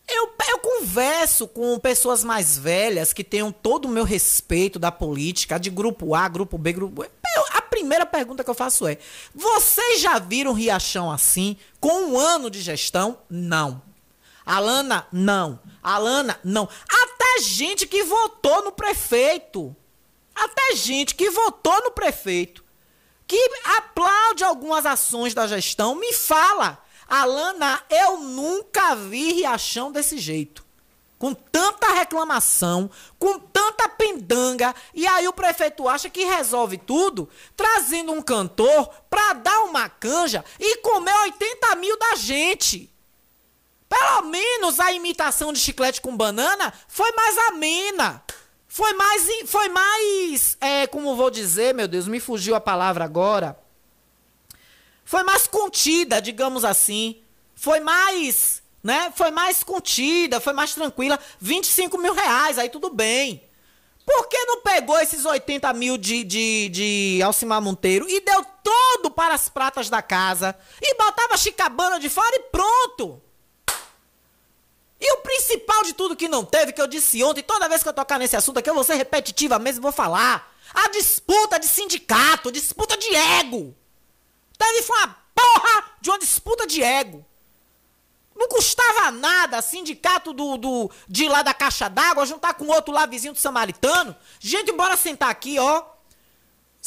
Eu, eu converso com pessoas mais velhas que tenham todo o meu respeito da política, de grupo A, grupo B, grupo. Eu, a primeira pergunta que eu faço é: vocês já viram Riachão assim, com um ano de gestão? Não. Alana, não. Alana, não. Até gente que votou no prefeito. Até gente que votou no prefeito. Que aplaude algumas ações da gestão, me fala. Alana, eu nunca vi Riachão desse jeito. Com tanta reclamação, com tanta pendanga, e aí o prefeito acha que resolve tudo trazendo um cantor pra dar uma canja e comer 80 mil da gente. Pelo menos a imitação de chiclete com banana foi mais amena. Foi mais. Foi mais. É, como vou dizer, meu Deus, me fugiu a palavra agora. Foi mais contida, digamos assim. Foi mais. Né? Foi mais contida, foi mais tranquila. 25 mil reais, aí tudo bem. Por que não pegou esses 80 mil de, de, de Alcimar Monteiro e deu todo para as pratas da casa? E botava a chicabana de fora e pronto! E o principal de tudo que não teve, que eu disse ontem, toda vez que eu tocar nesse assunto aqui, eu vou ser repetitiva mesmo vou falar. A disputa de sindicato, disputa de ego. Teve foi uma porra de uma disputa de ego. Não custava nada, sindicato do, do de lá da caixa d'água, juntar com outro lá vizinho do Samaritano. Gente, bora sentar aqui, ó.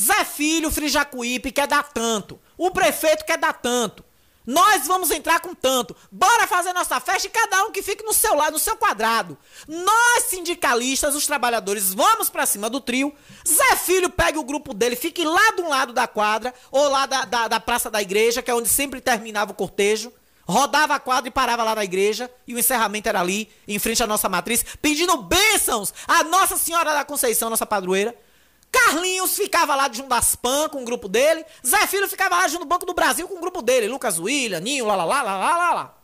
Zé Filho, Frijacuípe quer dar tanto. O prefeito quer dar tanto. Nós vamos entrar com tanto. Bora fazer nossa festa e cada um que fique no seu lado, no seu quadrado. Nós, sindicalistas, os trabalhadores, vamos para cima do trio. Zé Filho pega o grupo dele, fique lá de um lado da quadra, ou lá da, da, da praça da igreja, que é onde sempre terminava o cortejo. Rodava a quadra e parava lá na igreja, e o encerramento era ali, em frente à nossa matriz, pedindo bênçãos à Nossa Senhora da Conceição, nossa padroeira. Carlinhos ficava lá junto das PAN com o grupo dele. Zé Filho ficava lá junto do Banco do Brasil com o grupo dele. Lucas William, Ninho, lá, lá, lá, lá, lá, lá.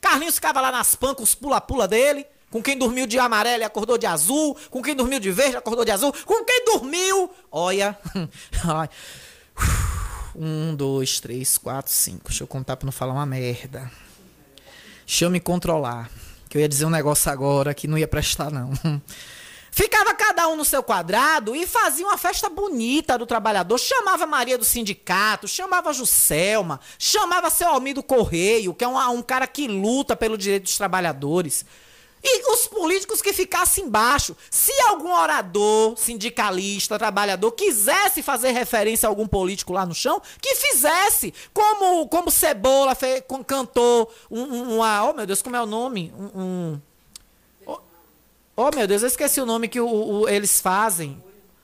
Carlinhos ficava lá nas PAN com os pula-pula dele. Com quem dormiu de amarelo e acordou de azul. Com quem dormiu de verde e acordou de azul. Com quem dormiu. Olha. um, dois, três, quatro, cinco. Deixa eu contar pra não falar uma merda. Deixa eu me controlar. Que eu ia dizer um negócio agora que não ia prestar, não. Ficava cada um no seu quadrado e fazia uma festa bonita do trabalhador. Chamava Maria do sindicato, chamava Juscelma, chamava seu Almir do Correio, que é um, um cara que luta pelo direito dos trabalhadores. E os políticos que ficassem embaixo. Se algum orador, sindicalista, trabalhador quisesse fazer referência a algum político lá no chão, que fizesse. Como, como Cebola fez, cantou um, um, uma. Oh, meu Deus, como é o nome? Um. um Oh, meu Deus, eu esqueci o nome que o, o eles fazem.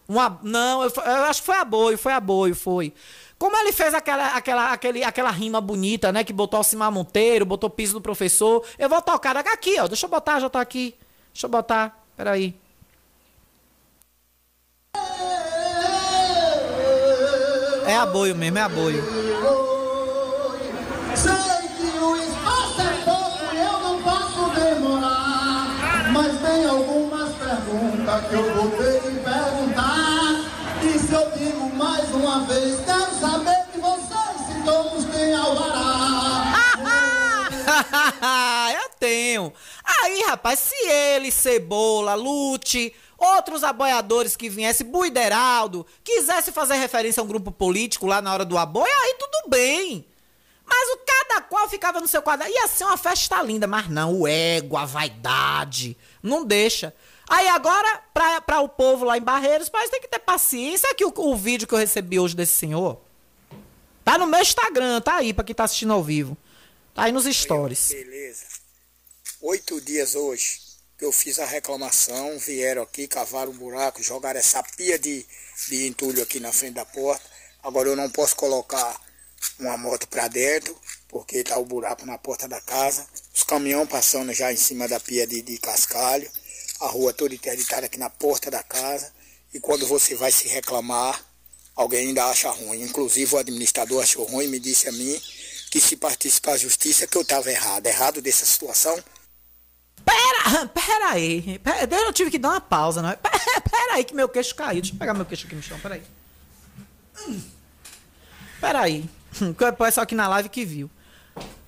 Uma, não, eu, eu, acho que foi a Boio, foi a Boio, foi. Como ele fez aquela, aquela, aquele, aquela rima bonita, né? Que botou Alcimar Monteiro, botou piso do professor. Eu vou tocar aqui, ó. Deixa eu botar, já tá aqui. Deixa eu botar. Peraí. É a boio mesmo, é a boio. Sei que o espaço é pouco e eu não posso demorar. Mas tem algumas perguntas que eu vou ter que perguntar. E se eu mais uma vez, quero saber de vocês se todos têm alvará. eu tenho. Aí, rapaz, se ele, Cebola, Lute, outros aboiadores que viessem, Buideraldo, quisesse fazer referência a um grupo político lá na hora do aboio, aí tudo bem. Mas o cada qual ficava no seu quadrado. Ia ser uma festa linda, mas não, o ego, a vaidade, não deixa. Aí agora, pra o povo lá em Barreiros, parece tem que ter paciência. Aqui o, o vídeo que eu recebi hoje desse senhor. Tá no meu Instagram, tá aí pra quem tá assistindo ao vivo. Tá aí nos stories. Beleza. Oito dias hoje que eu fiz a reclamação, vieram aqui, cavaram um buraco, jogaram essa pia de, de entulho aqui na frente da porta. Agora eu não posso colocar uma moto para dentro, porque tá o buraco na porta da casa, os caminhão passando já em cima da pia de, de cascalho, a rua toda interditada aqui na porta da casa, e quando você vai se reclamar, alguém ainda acha ruim. Inclusive o administrador achou ruim e me disse a mim que se partisse para a justiça que eu estava errado. Errado dessa situação. Pera, pera aí. Pera, eu tive que dar uma pausa, não é? Pera, pera aí que meu queixo caiu. Deixa eu pegar meu queixo aqui no chão, pera aí. Pera aí. O pessoal aqui na live que viu.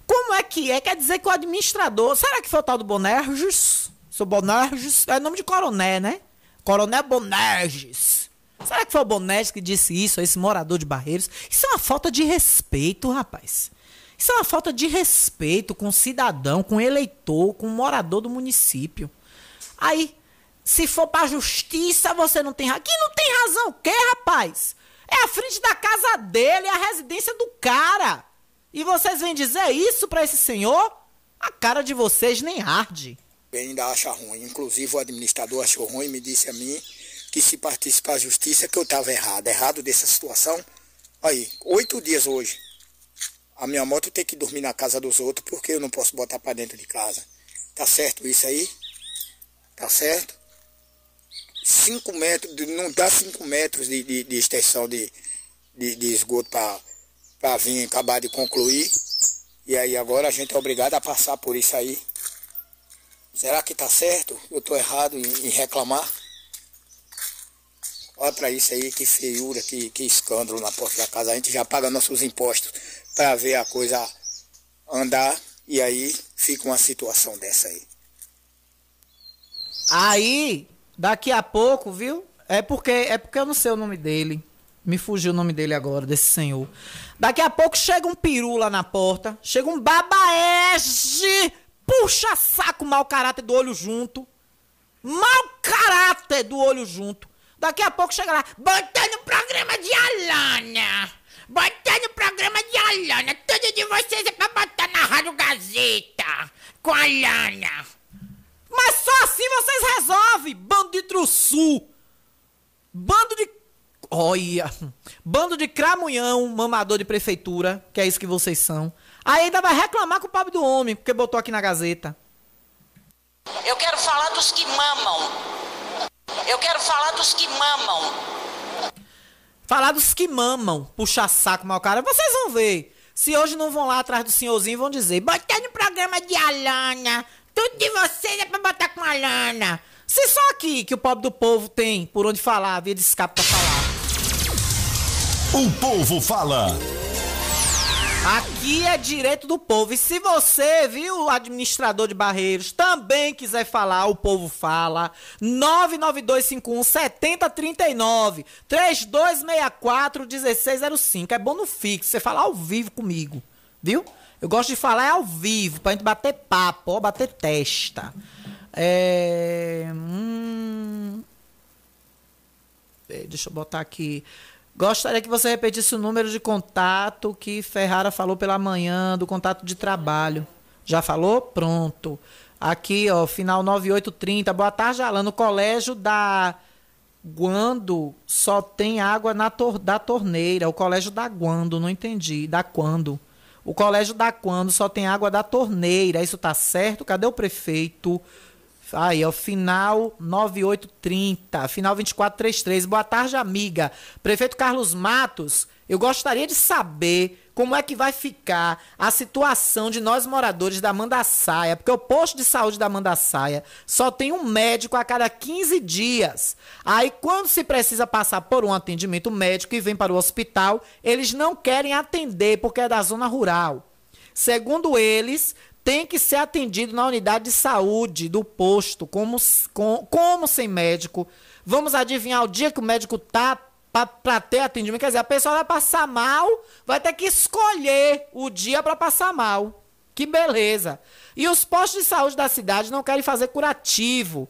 Como é que é? Quer dizer que o administrador... Será que foi o tal do Bonerges? Seu Bonerges? É nome de coroné, né? Coronel Bonerges. Será que foi o Bonerges que disse isso a esse morador de Barreiros? Isso é uma falta de respeito, rapaz. Isso é uma falta de respeito com o cidadão, com o eleitor, com o morador do município. Aí, se for pra justiça, você não tem razão. Aqui não tem razão o quê, rapaz? É a frente da casa dele, é a residência do cara. E vocês vêm dizer isso para esse senhor? A cara de vocês nem arde. Ainda acha ruim. Inclusive o administrador achou ruim e me disse a mim que se partisse para a justiça que eu estava errado. Errado dessa situação. Aí, oito dias hoje a minha moto tem que dormir na casa dos outros porque eu não posso botar para dentro de casa. Tá certo isso aí? Tá certo? 5 metros, não dá 5 metros de, de, de, extensão de, de, de esgoto para vir acabar de concluir. E aí agora a gente é obrigado a passar por isso aí. Será que tá certo? Eu tô errado em, em reclamar? Olha para isso aí, que feiura, que, que escândalo na porta da casa. A gente já paga nossos impostos para ver a coisa andar e aí fica uma situação dessa aí. Aí, daqui a pouco, viu? É porque é porque eu não sei o nome dele. Me fugiu o nome dele agora, desse senhor. Daqui a pouco chega um peru lá na porta, chega um babaege, puxa saco, mau caráter do olho junto. Mau caráter do olho junto. Daqui a pouco chega lá, botando o programa de Alana botando o programa de Alana. Tudo de vocês é pra botar na Rádio Gazeta com a Alana. Mas só assim vocês resolvem, bando de truçu. Bando de. Olha! Bando de cramunhão, mamador de prefeitura, que é isso que vocês são. Aí ainda vai reclamar com o pobre do homem, porque botou aqui na Gazeta. Eu quero falar dos que mamam. Eu quero falar dos que mamam. Falar dos que mamam, puxa saco, mal cara. Vocês vão ver. Se hoje não vão lá atrás do senhorzinho, vão dizer: botando no programa de Alana. Tudo de vocês é pra botar com a Alana. Se só aqui que o pobre do povo tem por onde falar, via de escape pra falar. O povo fala. Aqui é direito do povo. E se você, viu, administrador de Barreiros, também quiser falar, o povo fala. 99251 7039 3264 1605. É bom no fixo, você falar ao vivo comigo, viu? Eu gosto de falar é ao vivo, pra gente bater papo, ó, bater testa. É. Hum... Deixa eu botar aqui. Gostaria que você repetisse o número de contato que Ferrara falou pela manhã, do contato de trabalho. Já falou? Pronto. Aqui, ó, final 9830. Boa tarde, Alan. No colégio da Guando só tem água na tor da torneira. O colégio da Guando, não entendi. Da quando? O colégio da Quando só tem água da torneira. Isso tá certo? Cadê o prefeito? Aí, ó, final 9830, final 2433. Boa tarde, amiga. Prefeito Carlos Matos, eu gostaria de saber como é que vai ficar a situação de nós moradores da Mandaçaia, porque o posto de saúde da Mandaçaia só tem um médico a cada 15 dias. Aí, quando se precisa passar por um atendimento médico e vem para o hospital, eles não querem atender porque é da zona rural. Segundo eles, tem que ser atendido na unidade de saúde do posto, como, com, como sem médico. Vamos adivinhar o dia que o médico tá para ter atendimento. Quer dizer, a pessoa vai passar mal, vai ter que escolher o dia para passar mal. Que beleza. E os postos de saúde da cidade não querem fazer curativo.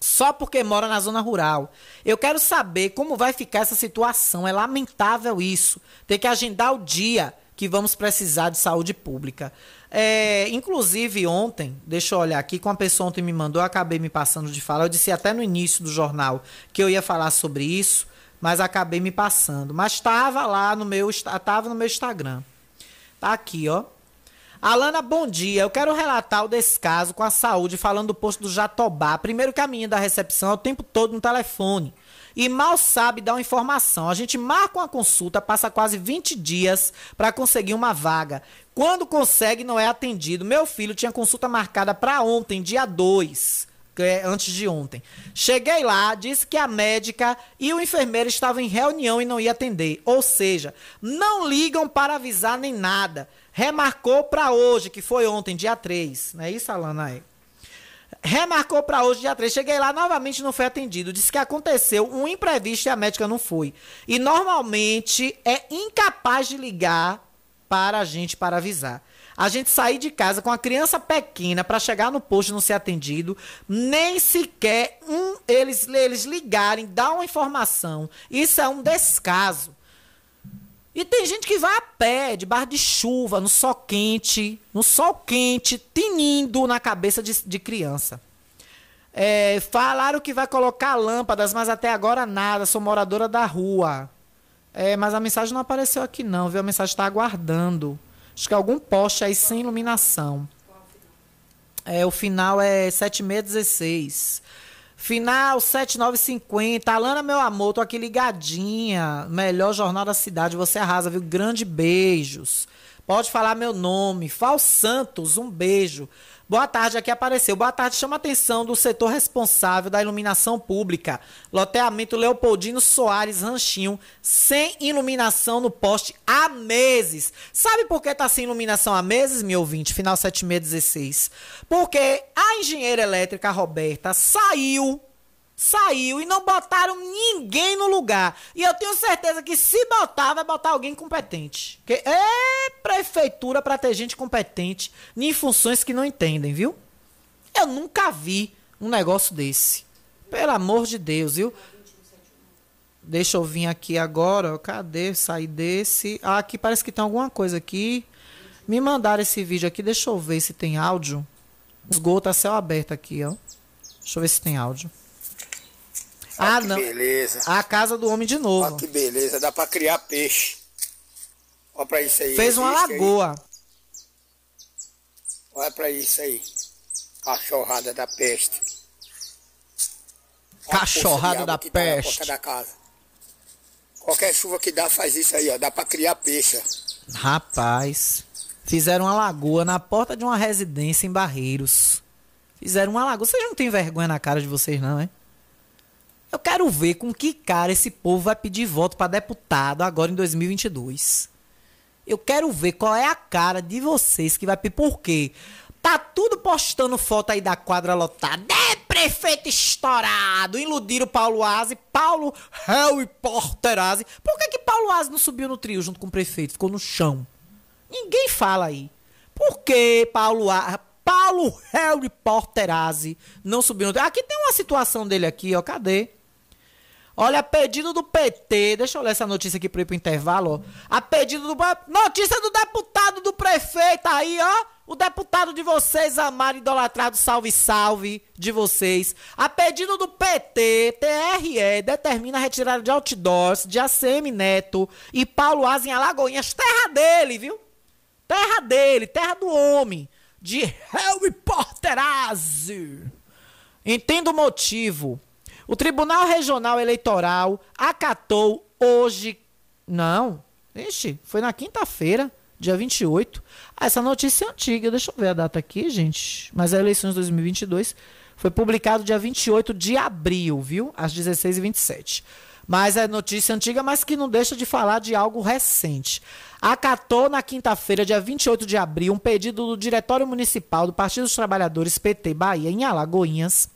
Só porque mora na zona rural. Eu quero saber como vai ficar essa situação. É lamentável isso. Tem que agendar o dia que vamos precisar de saúde pública. É, inclusive ontem, deixa eu olhar aqui, com a pessoa ontem me mandou, eu acabei me passando de falar, eu disse até no início do jornal que eu ia falar sobre isso. mas acabei me passando. Mas estava lá no meu, estava no meu Instagram. Tá aqui, ó. Alana, bom dia. Eu quero relatar o descaso com a saúde, falando do posto do Jatobá. Primeiro que a da recepção é o tempo todo no telefone. E mal sabe dar uma informação. A gente marca uma consulta, passa quase 20 dias para conseguir uma vaga. Quando consegue, não é atendido. Meu filho tinha consulta marcada para ontem, dia 2 é, antes de ontem. Cheguei lá, disse que a médica e o enfermeiro estavam em reunião e não ia atender. Ou seja, não ligam para avisar nem nada. Remarcou para hoje, que foi ontem, dia 3. Não é isso, Alana? Remarcou para hoje, dia 3. Cheguei lá, novamente não foi atendido. Disse que aconteceu um imprevisto e a médica não foi. E normalmente é incapaz de ligar para a gente para avisar. A gente sair de casa com a criança pequena para chegar no posto e não ser atendido, nem sequer um, eles, eles ligarem, dar uma informação. Isso é um descaso. E tem gente que vai a pé, debaixo de chuva, no sol quente, no sol quente, tinindo na cabeça de, de criança. É, falaram que vai colocar lâmpadas, mas até agora nada. Sou moradora da rua. É, mas a mensagem não apareceu aqui não, viu? A mensagem está aguardando. Acho que é algum poste aí sem iluminação. É, o final é 7616. Final 7950. Alana, meu amor, tô aqui ligadinha. Melhor jornal da cidade. Você arrasa, viu? Grande beijos. Pode falar meu nome. Fal Santos, um beijo. Boa tarde, aqui apareceu. Boa tarde, chama a atenção do setor responsável da iluminação pública. Loteamento Leopoldino Soares Ranchinho, sem iluminação no poste há meses. Sabe por que tá sem iluminação há meses, meu ouvinte? Final 7616. Porque a engenheira elétrica Roberta saiu saiu e não botaram ninguém no lugar. E eu tenho certeza que se botar, vai botar alguém competente. Que é prefeitura para ter gente competente em funções que não entendem, viu? Eu nunca vi um negócio desse. Pelo amor de Deus, viu? Deixa eu vir aqui agora. Cadê? Sair desse. Ah, aqui parece que tem alguma coisa aqui. Me mandaram esse vídeo aqui. Deixa eu ver se tem áudio. Esgoto a céu aberto aqui, ó. Deixa eu ver se tem áudio. Ah, não. beleza. A casa do homem de novo. Olha que beleza, dá pra criar peixe. Olha pra isso aí. Fez uma lagoa. Aí. Olha pra isso aí. Cachorrada da peste. Cachorrada da peste. Da casa. Qualquer chuva que dá faz isso aí, ó. Dá pra criar peixe. Rapaz. Fizeram uma lagoa na porta de uma residência em Barreiros. Fizeram uma lagoa. Vocês não têm vergonha na cara de vocês, não, hein? Eu quero ver com que cara esse povo vai pedir voto para deputado agora em 2022. Eu quero ver qual é a cara de vocês que vai pedir. Por quê? Tá tudo postando foto aí da quadra lotada. É prefeito estourado. Iludiram Paulo Aze. Paulo Harry Porterazzi. Por que, que Paulo Aze não subiu no trio junto com o prefeito? Ficou no chão. Ninguém fala aí. Por que Paulo Aze... Paulo Harry Porterazzi não subiu no trio? Aqui tem uma situação dele aqui, ó. Cadê? Olha, a pedido do PT, deixa eu ler essa notícia aqui para ir pro intervalo, ó. A pedido do. Notícia do deputado do prefeito aí, ó. O deputado de vocês, amado, idolatrado, salve, salve de vocês. A pedido do PT, TRE determina a retirada de outdoors de ACM Neto e Paulo em Alagoinhas, terra dele, viu? Terra dele, terra do homem. De Harry Potterazzi. Entenda o motivo. O Tribunal Regional Eleitoral acatou hoje. Não. Ixi, foi na quinta-feira, dia 28. Ah, essa notícia é antiga. Deixa eu ver a data aqui, gente. Mas é eleições 2022. Foi publicado dia 28 de abril, viu? Às 16h27. Mas é notícia antiga, mas que não deixa de falar de algo recente. Acatou na quinta-feira, dia 28 de abril, um pedido do Diretório Municipal do Partido dos Trabalhadores PT Bahia, em Alagoinhas,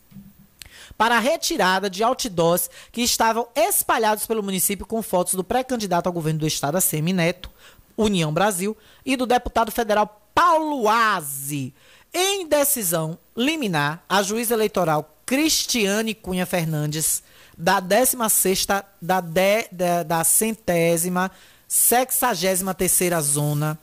para a retirada de outdoors que estavam espalhados pelo município com fotos do pré-candidato ao governo do estado, a Neto, União Brasil, e do deputado federal Paulo Aze. Em decisão liminar, a juíza eleitoral Cristiane Cunha Fernandes, da 16ª, da, de, da, da centésima, sexagésima terceira zona,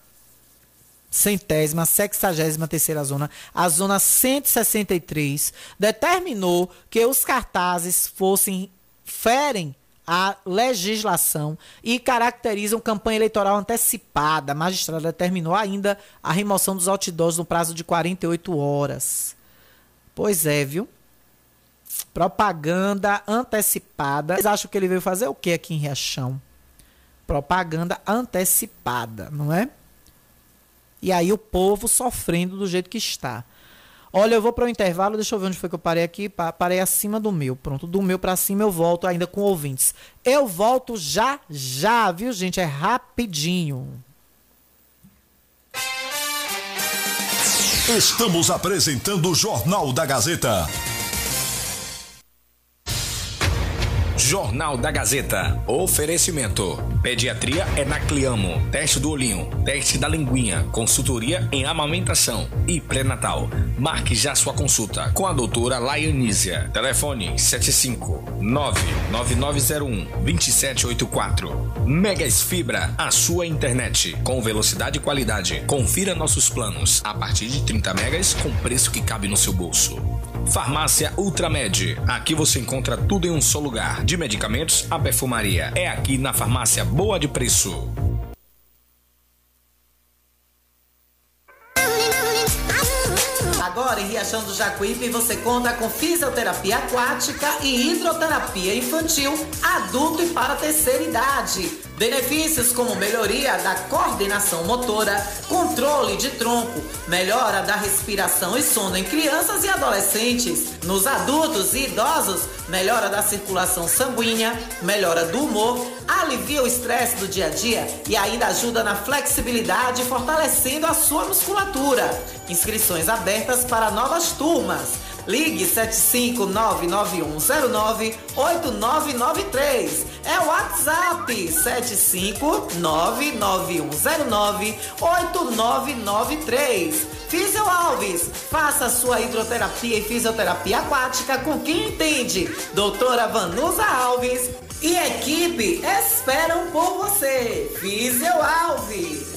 centésima, sexagésima terceira zona, a zona 163, determinou que os cartazes fossem ferem a legislação e caracterizam campanha eleitoral antecipada. A magistrada determinou ainda a remoção dos outdoors no prazo de 48 horas. Pois é, viu? Propaganda antecipada. Vocês acham que ele veio fazer o que aqui em Riachão? Propaganda antecipada, não é? E aí o povo sofrendo do jeito que está. Olha, eu vou para o intervalo, deixa eu ver onde foi que eu parei aqui. Parei acima do meu. Pronto, do meu para cima eu volto ainda com ouvintes. Eu volto já, já, viu, gente? É rapidinho. Estamos apresentando o Jornal da Gazeta. Jornal da Gazeta. Oferecimento. Pediatria é na Cliamo. Teste do olhinho. Teste da linguinha. Consultoria em amamentação e pré-natal. Marque já sua consulta com a doutora Laianísia. Telefone 759-9901-2784. Megas Fibra, a sua internet. Com velocidade e qualidade. Confira nossos planos. A partir de 30 megas com preço que cabe no seu bolso. Farmácia Ultramed. Aqui você encontra tudo em um só lugar. De medicamentos a perfumaria. É aqui na Farmácia Boa de Preço. Agora em Riachão do Jacuípe você conta com fisioterapia aquática e hidroterapia infantil, adulto e para terceira idade. Benefícios como melhoria da coordenação motora, controle de tronco, melhora da respiração e sono em crianças e adolescentes. Nos adultos e idosos, melhora da circulação sanguínea, melhora do humor, alivia o estresse do dia a dia e ainda ajuda na flexibilidade, fortalecendo a sua musculatura. Inscrições abertas para novas turmas. Ligue 75991098993. É o WhatsApp 75991098993. Físio Alves, faça sua hidroterapia e fisioterapia aquática com quem entende. Doutora Vanusa Alves e equipe esperam por você. Físio Alves.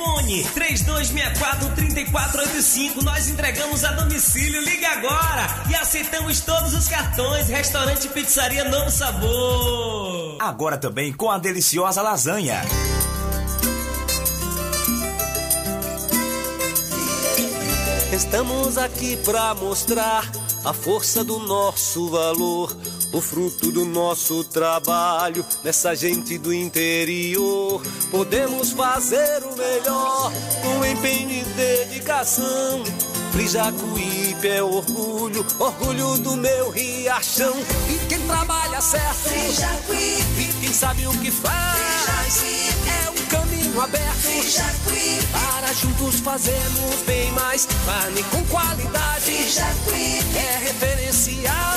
Hum, fone 3264-3485. Nós entregamos a domicílio. Liga agora e aceitamos todos os cartões. Restaurante, pizzaria, novo sabor. Agora também com a deliciosa lasanha. Estamos aqui pra mostrar a força do nosso valor, o fruto do nosso trabalho nessa gente do interior. Podemos fazer o melhor com empenho e dedicação. Frijacuípe é orgulho, orgulho do meu riachão. E quem trabalha certo, Frijacuípe. E quem sabe o que faz, é um caminho aberto. Para juntos fazermos bem mais. Carne com qualidade, é referencial.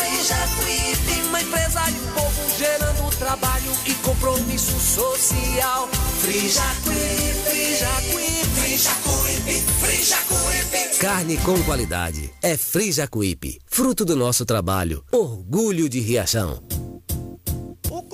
Uma empresa e um povo gerando trabalho e compromisso social. Frijacuípe, Frijacuípe, Frijacuípe, Frijacuípe. Carne com qualidade. É Frijacuípe. Fruto do nosso trabalho. Orgulho de Riachão.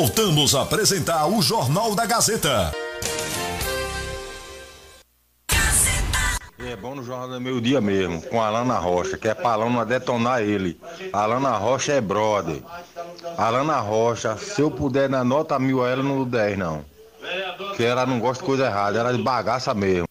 Voltamos a apresentar o Jornal da Gazeta. É bom no Jornal do Meio Dia mesmo, com a Alana Rocha, que é pra Alana detonar ele. A Alana Rocha é brother. A Alana Rocha, se eu puder dar nota mil ela, não dou 10 não. Porque ela não gosta de coisa errada, ela é de bagaça mesmo.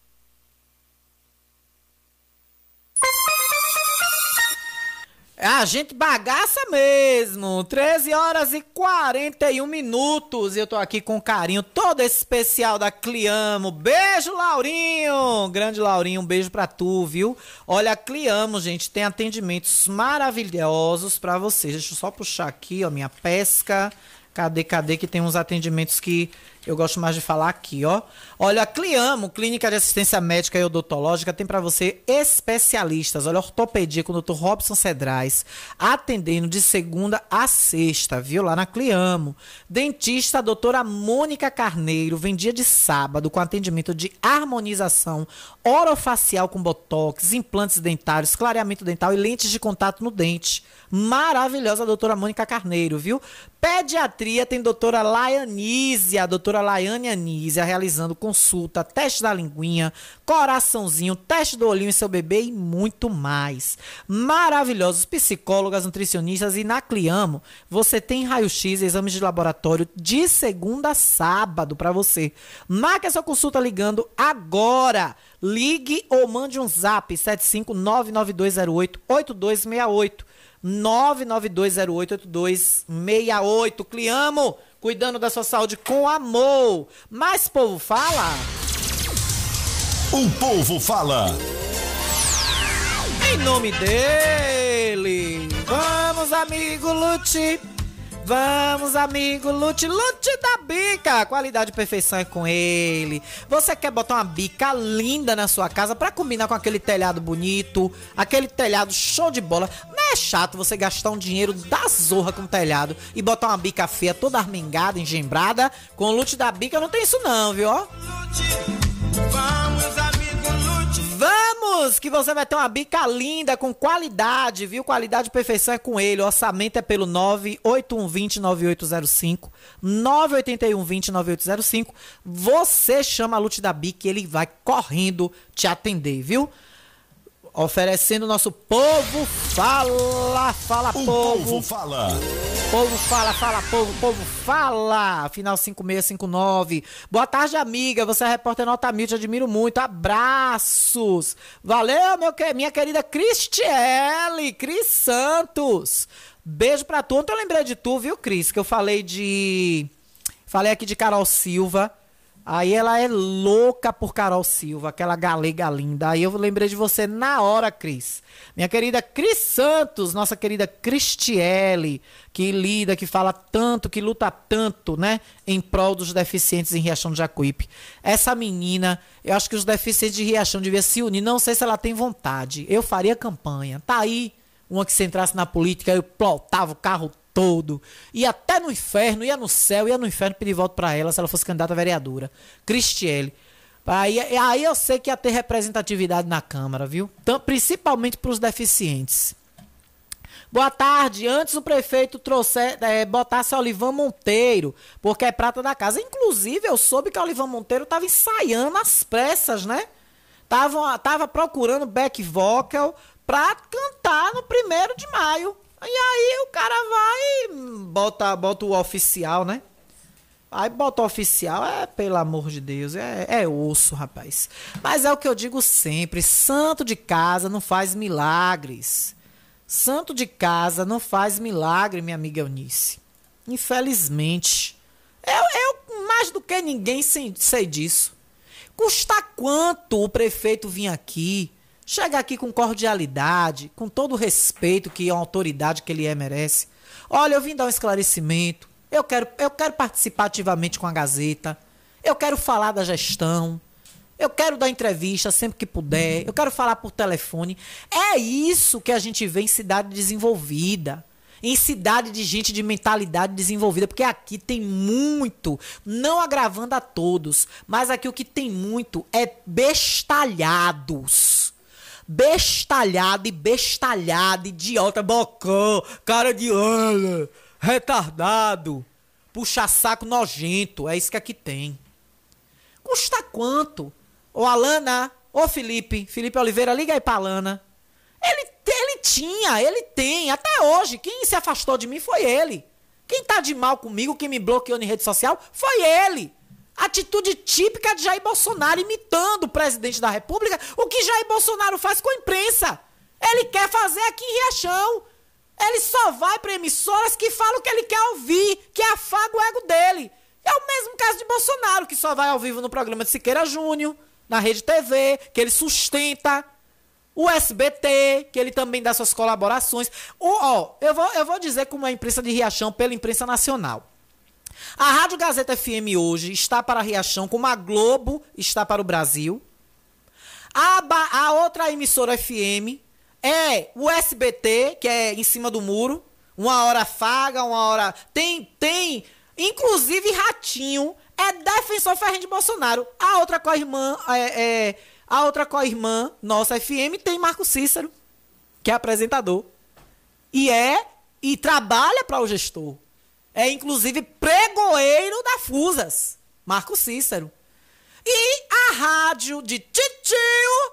A gente bagaça mesmo. 13 horas e 41 minutos. Eu tô aqui com carinho todo especial da Cliamo. Beijo, Laurinho. Grande Laurinho, um beijo pra tu, viu? Olha, a Cliamo, gente, tem atendimentos maravilhosos pra vocês. Deixa eu só puxar aqui, ó, minha pesca. Cadê, cadê que tem uns atendimentos que eu gosto mais de falar aqui, ó. Olha, a Cliamo, Clínica de Assistência Médica e Odontológica, tem para você especialistas. Olha, ortopedia com o Dr. Robson Cedrais, atendendo de segunda a sexta, viu? Lá na Cliamo. Dentista, a doutora Mônica Carneiro, vem dia de sábado com atendimento de harmonização orofacial com botox, implantes dentários, clareamento dental e lentes de contato no dente. Maravilhosa a doutora Mônica Carneiro, viu? Pediatria tem doutora Laianísia, a doutora Laiane Anísia, realizando consulta, teste da linguinha, coraçãozinho, teste do olhinho em seu bebê e muito mais. Maravilhosos psicólogas, nutricionistas e na Cliamo você tem raio-x, exames de laboratório de segunda a sábado para você. Marque a sua consulta ligando agora. Ligue ou mande um zap 75992088268. 992088268. Cliamo, cuidando da sua saúde com amor. Mais povo fala. O povo fala. Em nome dele. Vamos, amigo Lute. Vamos, amigo, lute, lute da bica. Qualidade e perfeição é com ele. Você quer botar uma bica linda na sua casa para combinar com aquele telhado bonito, aquele telhado show de bola. Não é chato você gastar um dinheiro da zorra com telhado e botar uma bica feia toda armengada, engembrada. Com o lute da bica não tem isso não, viu? Vamos, amigo, lute. Vamos, que você vai ter uma bica linda, com qualidade, viu? Qualidade e perfeição é com ele. O orçamento é pelo 981209805, 981209805. Você chama a Lute da Bic e ele vai correndo te atender, viu? Oferecendo nosso povo fala, fala O povo. povo fala. Povo fala, fala, povo, povo fala. Final 5659. Boa tarde, amiga. Você é repórter Nota Mil, te admiro muito. Abraços. Valeu, meu, minha querida Cristiele, Cris Santos. Beijo pra tu. Ontem eu lembrei de tu, viu, Cris? Que eu falei de. Falei aqui de Carol Silva. Aí ela é louca por Carol Silva, aquela galega linda. Aí eu lembrei de você na hora, Cris. Minha querida Cris Santos, nossa querida Cristiele, que lida, que fala tanto, que luta tanto, né? Em prol dos deficientes em Riachão de Jacuípe. Essa menina, eu acho que os deficientes de Riachão deviam se unir. Não sei se ela tem vontade. Eu faria campanha. Tá aí uma que se entrasse na política, eu plotava o carro todo. Ia até no inferno, ia no céu, ia no inferno pedir voto pra ela se ela fosse candidata a vereadora. Cristiele. Aí, aí eu sei que ia ter representatividade na Câmara, viu? Então, principalmente pros deficientes. Boa tarde. Antes o prefeito trouxe, é, botasse Olivan Monteiro, porque é prata da casa. Inclusive, eu soube que Olivan Monteiro estava ensaiando as pressas, né? Tava, tava procurando back vocal pra cantar no primeiro de maio. E aí o cara vai bota, bota o oficial, né? Aí bota o oficial, é pelo amor de Deus, é, é osso, rapaz. Mas é o que eu digo sempre: santo de casa não faz milagres. Santo de casa não faz milagre, minha amiga Eunice. Infelizmente. Eu, eu mais do que ninguém sei, sei disso. Custa quanto o prefeito vir aqui, chegar aqui com cordialidade, com todo o respeito que a autoridade que ele é merece. Olha, eu vim dar um esclarecimento. Eu quero, eu quero participar ativamente com a Gazeta. Eu quero falar da gestão. Eu quero dar entrevista sempre que puder. Eu quero falar por telefone. É isso que a gente vê em cidade desenvolvida em cidade de gente de mentalidade desenvolvida, porque aqui tem muito, não agravando a todos, mas aqui o que tem muito é bestalhados. Bestalhado e bestalhado, idiota, bocão, cara de olho, retardado, puxa-saco nojento, é isso que aqui tem. Custa quanto? Ô Alana, ô Felipe, Felipe Oliveira, liga aí pra Alana. Ele, ele tinha, ele tem, até hoje. Quem se afastou de mim foi ele. Quem tá de mal comigo, quem me bloqueou em rede social, foi ele. Atitude típica de Jair Bolsonaro, imitando o presidente da República, o que Jair Bolsonaro faz com a imprensa. Ele quer fazer aqui em Riachão. Ele só vai para emissoras que falam o que ele quer ouvir, que afaga o ego dele. É o mesmo caso de Bolsonaro, que só vai ao vivo no programa de Siqueira Júnior, na Rede TV, que ele sustenta o SBT, que ele também dá suas colaborações. O, ó, eu vou, eu vou dizer como é a imprensa de Riachão pela imprensa nacional. A Rádio Gazeta FM hoje está para Riachão, como a Globo está para o Brasil. A, a outra emissora FM é o SBT, que é em cima do muro. Uma hora faga, uma hora. Tem, tem. Inclusive, Ratinho é defensor ferrenho de Bolsonaro. A outra com a irmã é, é a outra co-irmã, nossa FM, tem Marco Cícero, que é apresentador. E é e trabalha para o gestor. É inclusive pregoeiro da Fusas, Marco Cícero. E a rádio de Titio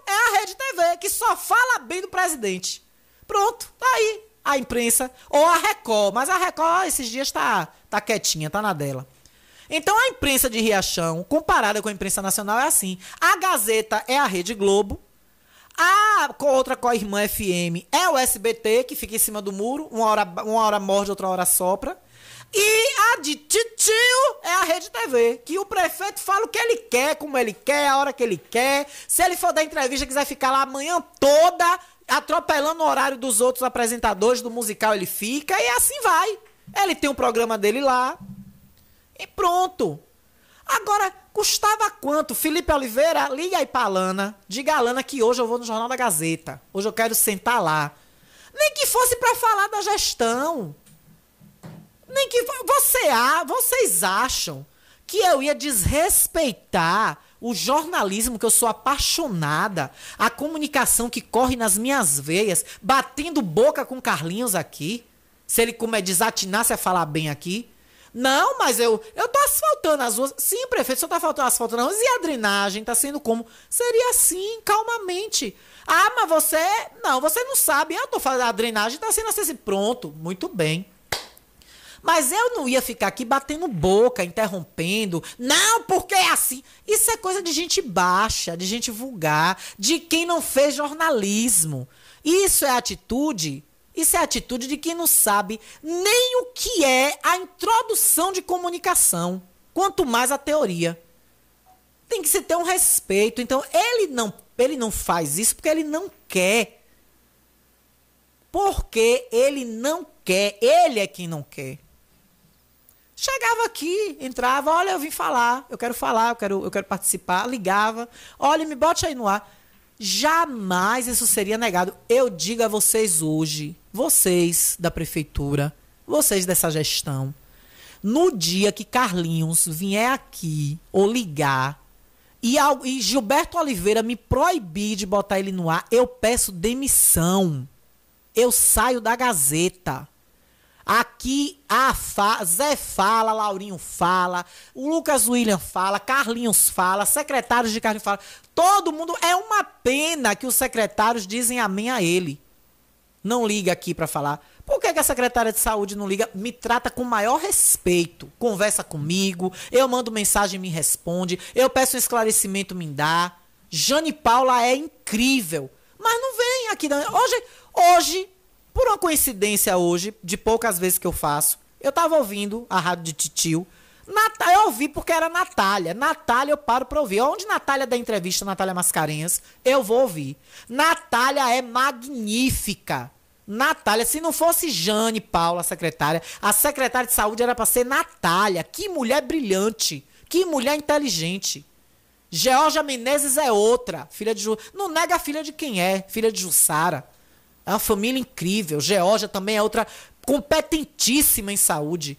é a Rede TV, que só fala bem do presidente. Pronto, tá aí a imprensa. Ou a Record, mas a Record esses dias tá, tá quietinha, tá na dela. Então a imprensa de Riachão, comparada com a imprensa nacional, é assim. A Gazeta é a Rede Globo. A outra com a irmã FM é o SBT, que fica em cima do muro. Uma hora, uma hora morde, outra hora sopra. E a de Titio é a Rede TV, que o prefeito fala o que ele quer, como ele quer, a hora que ele quer. Se ele for dar entrevista, quiser ficar lá a manhã toda, atropelando o horário dos outros apresentadores do musical, ele fica e assim vai. Ele tem um programa dele lá, e pronto. Agora, custava quanto? Felipe Oliveira, liga aí pra Lana. Diga a Lana que hoje eu vou no Jornal da Gazeta. Hoje eu quero sentar lá. Nem que fosse para falar da gestão. Nem que você ah, vocês acham que eu ia desrespeitar o jornalismo que eu sou apaixonada, a comunicação que corre nas minhas veias, batendo boca com Carlinhos aqui, se ele como é desatinasse a falar bem aqui, não, mas eu eu tô asfaltando as ruas. Sim, prefeito, só tá faltando asfalto não. E a drenagem tá sendo como? Seria assim, calmamente. Ah, mas você. Não, você não sabe. Eu tô falando, a drenagem tá sendo assim. Pronto, muito bem. Mas eu não ia ficar aqui batendo boca, interrompendo. Não, porque é assim. Isso é coisa de gente baixa, de gente vulgar, de quem não fez jornalismo. Isso é atitude isso é atitude de quem não sabe nem o que é a introdução de comunicação, quanto mais a teoria. Tem que se ter um respeito. Então, ele não, ele não faz isso porque ele não quer. Porque ele não quer. Ele é quem não quer. Chegava aqui, entrava, olha, eu vim falar, eu quero falar, eu quero, eu quero participar, ligava, olha, me bote aí no ar. Jamais isso seria negado. Eu digo a vocês hoje, vocês da prefeitura, vocês dessa gestão, no dia que Carlinhos vier aqui ou ligar e, e Gilberto Oliveira me proibir de botar ele no ar, eu peço demissão. eu saio da Gazeta. Aqui a fa Zé fala, Laurinho fala, o Lucas William fala, Carlinhos fala, secretários de Carlinhos fala. Todo mundo. É uma pena que os secretários dizem amém a ele. Não liga aqui para falar. Por que, que, a secretária de saúde não liga? Me trata com maior respeito. Conversa comigo, eu mando mensagem, me responde. Eu peço um esclarecimento, me dá. Jane Paula é incrível. Mas não vem aqui. Hoje, hoje por uma coincidência hoje, de poucas vezes que eu faço, eu tava ouvindo a rádio de Titio. Nat eu ouvi porque era Natália. Natália eu paro pra ouvir. Onde Natália dá entrevista, Natália Mascarenhas, eu vou ouvir. Natália é magnífica. Natália, se não fosse Jane Paula, a secretária, a secretária de saúde era para ser Natália. Que mulher brilhante. Que mulher inteligente. Georgia Menezes é outra, filha de Ju. Não nega a filha de quem é, filha de Jussara. É uma família incrível. Georgia também é outra competentíssima em saúde.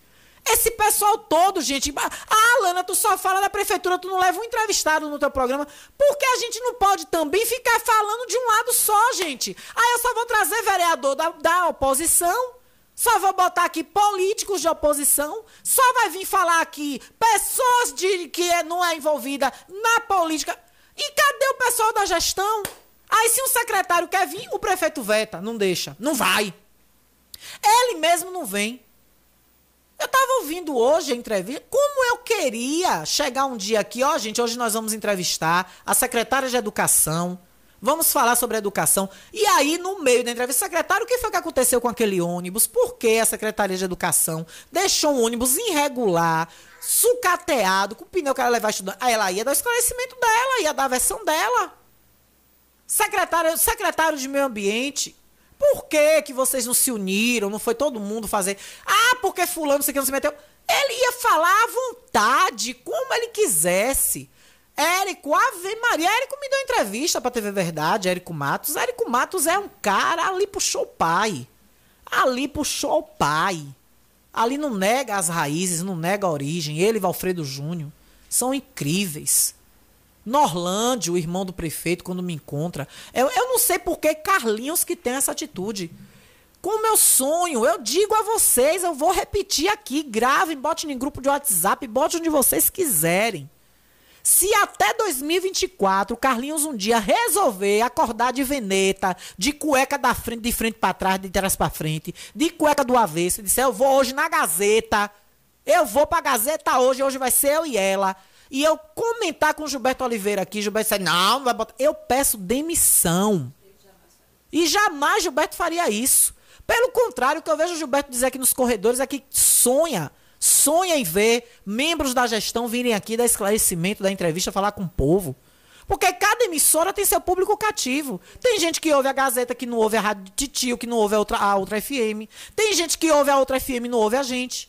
Esse pessoal todo, gente. Ah, Lana, tu só fala da prefeitura, tu não leva um entrevistado no teu programa. Porque a gente não pode também ficar falando de um lado só, gente. Aí eu só vou trazer vereador da, da oposição. Só vou botar aqui políticos de oposição. Só vai vir falar aqui pessoas de, que não é envolvida na política. E cadê o pessoal da gestão? Aí, se um secretário quer vir, o prefeito veta, não deixa, não vai. Ele mesmo não vem. Eu estava ouvindo hoje a entrevista. Como eu queria chegar um dia aqui, ó, gente, hoje nós vamos entrevistar a secretária de Educação. Vamos falar sobre educação. E aí, no meio da entrevista, secretário, o que foi que aconteceu com aquele ônibus? Por que a Secretaria de Educação deixou um ônibus irregular, sucateado, com o pneu que ela levar estudando? Aí ela ia dar o esclarecimento dela, ia dar a versão dela. Secretário, secretário de Meio Ambiente, por que, que vocês não se uniram? Não foi todo mundo fazer. Ah, porque fulano sei que não se meteu. Ele ia falar à vontade, como ele quisesse. Érico, Ave Maria, Érico me deu entrevista pra TV Verdade, Érico Matos. Érico Matos é um cara, ali puxou o pai. Ali puxou o pai. Ali não nega as raízes, não nega a origem. Ele e Valfredo Júnior são incríveis. Norlândio, o irmão do prefeito, quando me encontra. Eu, eu não sei por que Carlinhos que tem essa atitude. Com o meu sonho, eu digo a vocês, eu vou repetir aqui, gravem, botem em grupo de WhatsApp, botem onde vocês quiserem. Se até 2024 o Carlinhos um dia resolver acordar de veneta, de cueca da frente, de frente para trás, de trás para frente, de cueca do avesso, e disser eu vou hoje na Gazeta, eu vou pra Gazeta hoje, hoje vai ser eu e ela e eu comentar com Gilberto Oliveira aqui, Gilberto disse, não, não vai botar. Eu peço demissão. E jamais Gilberto faria isso. Pelo contrário, o que eu vejo o Gilberto dizer aqui nos corredores é que sonha, sonha em ver membros da gestão virem aqui dar esclarecimento da entrevista, falar com o povo. Porque cada emissora tem seu público cativo. Tem gente que ouve a Gazeta, que não ouve a Rádio Titio, que não ouve a outra, a outra FM. Tem gente que ouve a outra FM e não ouve a gente.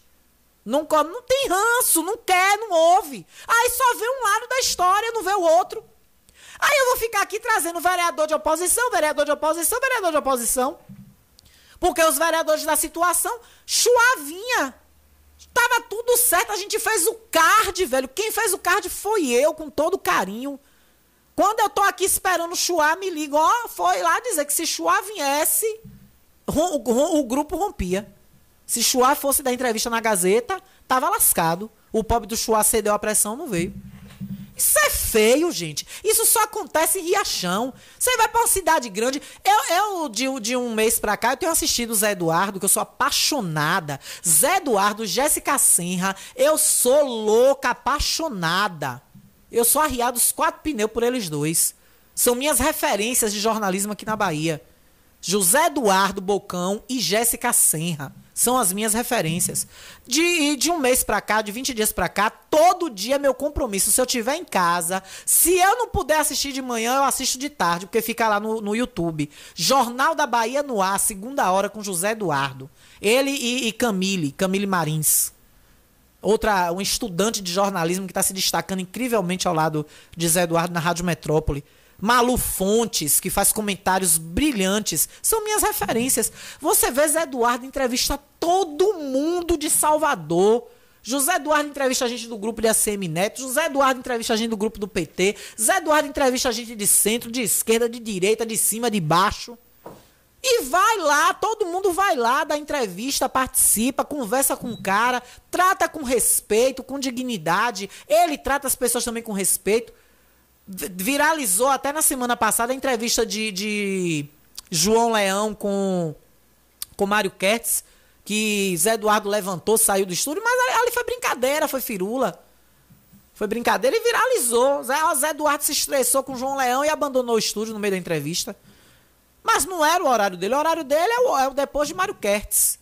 Não come, não tem ranço, não quer, não ouve. Aí só vê um lado da história, não vê o outro. Aí eu vou ficar aqui trazendo vereador de oposição, vereador de oposição, vereador de oposição. Porque os vereadores da situação, chuavinha. Tava tudo certo, a gente fez o card, velho. Quem fez o card foi eu, com todo carinho. Quando eu tô aqui esperando o Chua, me liga, ó, foi lá dizer que se Chua viesse, o, o, o grupo rompia. Se Chua fosse dar entrevista na Gazeta, tava lascado. O pobre do Chua cedeu a pressão, não veio. Isso é feio, gente. Isso só acontece em Riachão. Você vai para uma cidade grande. Eu, eu de, de, um mês para cá, eu tenho assistido o Zé Eduardo, que eu sou apaixonada. Zé Eduardo, Jéssica Senra. Eu sou louca, apaixonada. Eu sou arriado os quatro pneus por eles dois. São minhas referências de jornalismo aqui na Bahia. José Eduardo Bocão e Jéssica Senra são as minhas referências. De, de um mês para cá, de 20 dias para cá, todo dia é meu compromisso. Se eu estiver em casa, se eu não puder assistir de manhã, eu assisto de tarde, porque fica lá no, no YouTube. Jornal da Bahia no ar, segunda hora, com José Eduardo. Ele e, e Camille, Camille Marins. Outra, um estudante de jornalismo que está se destacando incrivelmente ao lado de Zé Eduardo na Rádio Metrópole. Malu Fontes, que faz comentários brilhantes, são minhas referências. Você vê Zé Eduardo entrevista todo mundo de Salvador. José Eduardo entrevista a gente do grupo de ACM Neto, José Eduardo entrevista a gente do grupo do PT, Zé Eduardo entrevista a gente de centro, de esquerda, de direita, de cima, de baixo. E vai lá, todo mundo vai lá, dá entrevista, participa, conversa com o cara, trata com respeito, com dignidade. Ele trata as pessoas também com respeito. Viralizou até na semana passada a entrevista de, de João Leão com, com Mário Kertz, que Zé Eduardo levantou, saiu do estúdio, mas ali foi brincadeira, foi firula. Foi brincadeira e viralizou. Zé, Zé Eduardo se estressou com João Leão e abandonou o estúdio no meio da entrevista. Mas não era o horário dele. O horário dele é o, é o depois de Mário Kertz.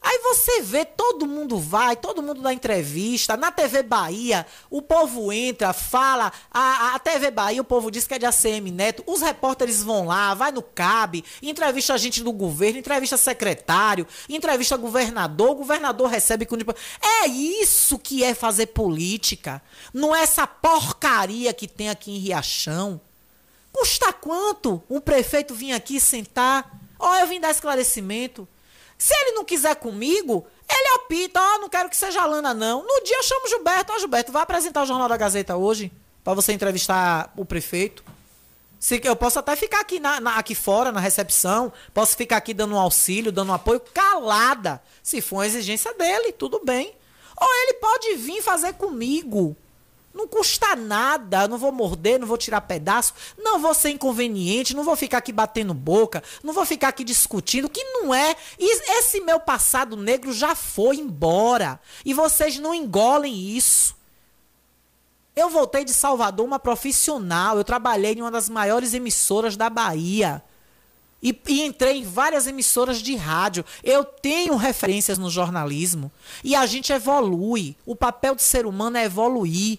Aí você vê, todo mundo vai, todo mundo dá entrevista. Na TV Bahia, o povo entra, fala. A, a TV Bahia, o povo diz que é de ACM Neto. Os repórteres vão lá, vai no CAB, entrevista a gente do governo, entrevista secretário, entrevista governador. O governador recebe com. É isso que é fazer política. Não é essa porcaria que tem aqui em Riachão. Custa quanto um prefeito vir aqui sentar? Ó, oh, eu vim dar esclarecimento. Se ele não quiser comigo, ele opita, ó, oh, não quero que seja Lana, não. No dia eu chamo o Gilberto, ó, oh, Gilberto, vai apresentar o Jornal da Gazeta hoje, para você entrevistar o prefeito. Se, eu posso até ficar aqui, na, na, aqui fora, na recepção, posso ficar aqui dando um auxílio, dando um apoio, calada. Se for uma exigência dele, tudo bem. Ou ele pode vir fazer comigo. Não custa nada, não vou morder, não vou tirar pedaço, não vou ser inconveniente, não vou ficar aqui batendo boca, não vou ficar aqui discutindo, que não é. Esse meu passado negro já foi embora. E vocês não engolem isso. Eu voltei de Salvador uma profissional, eu trabalhei em uma das maiores emissoras da Bahia. E, e, entrei em várias emissoras de rádio. Eu tenho referências no jornalismo. E a gente evolui. O papel do ser humano é evoluir.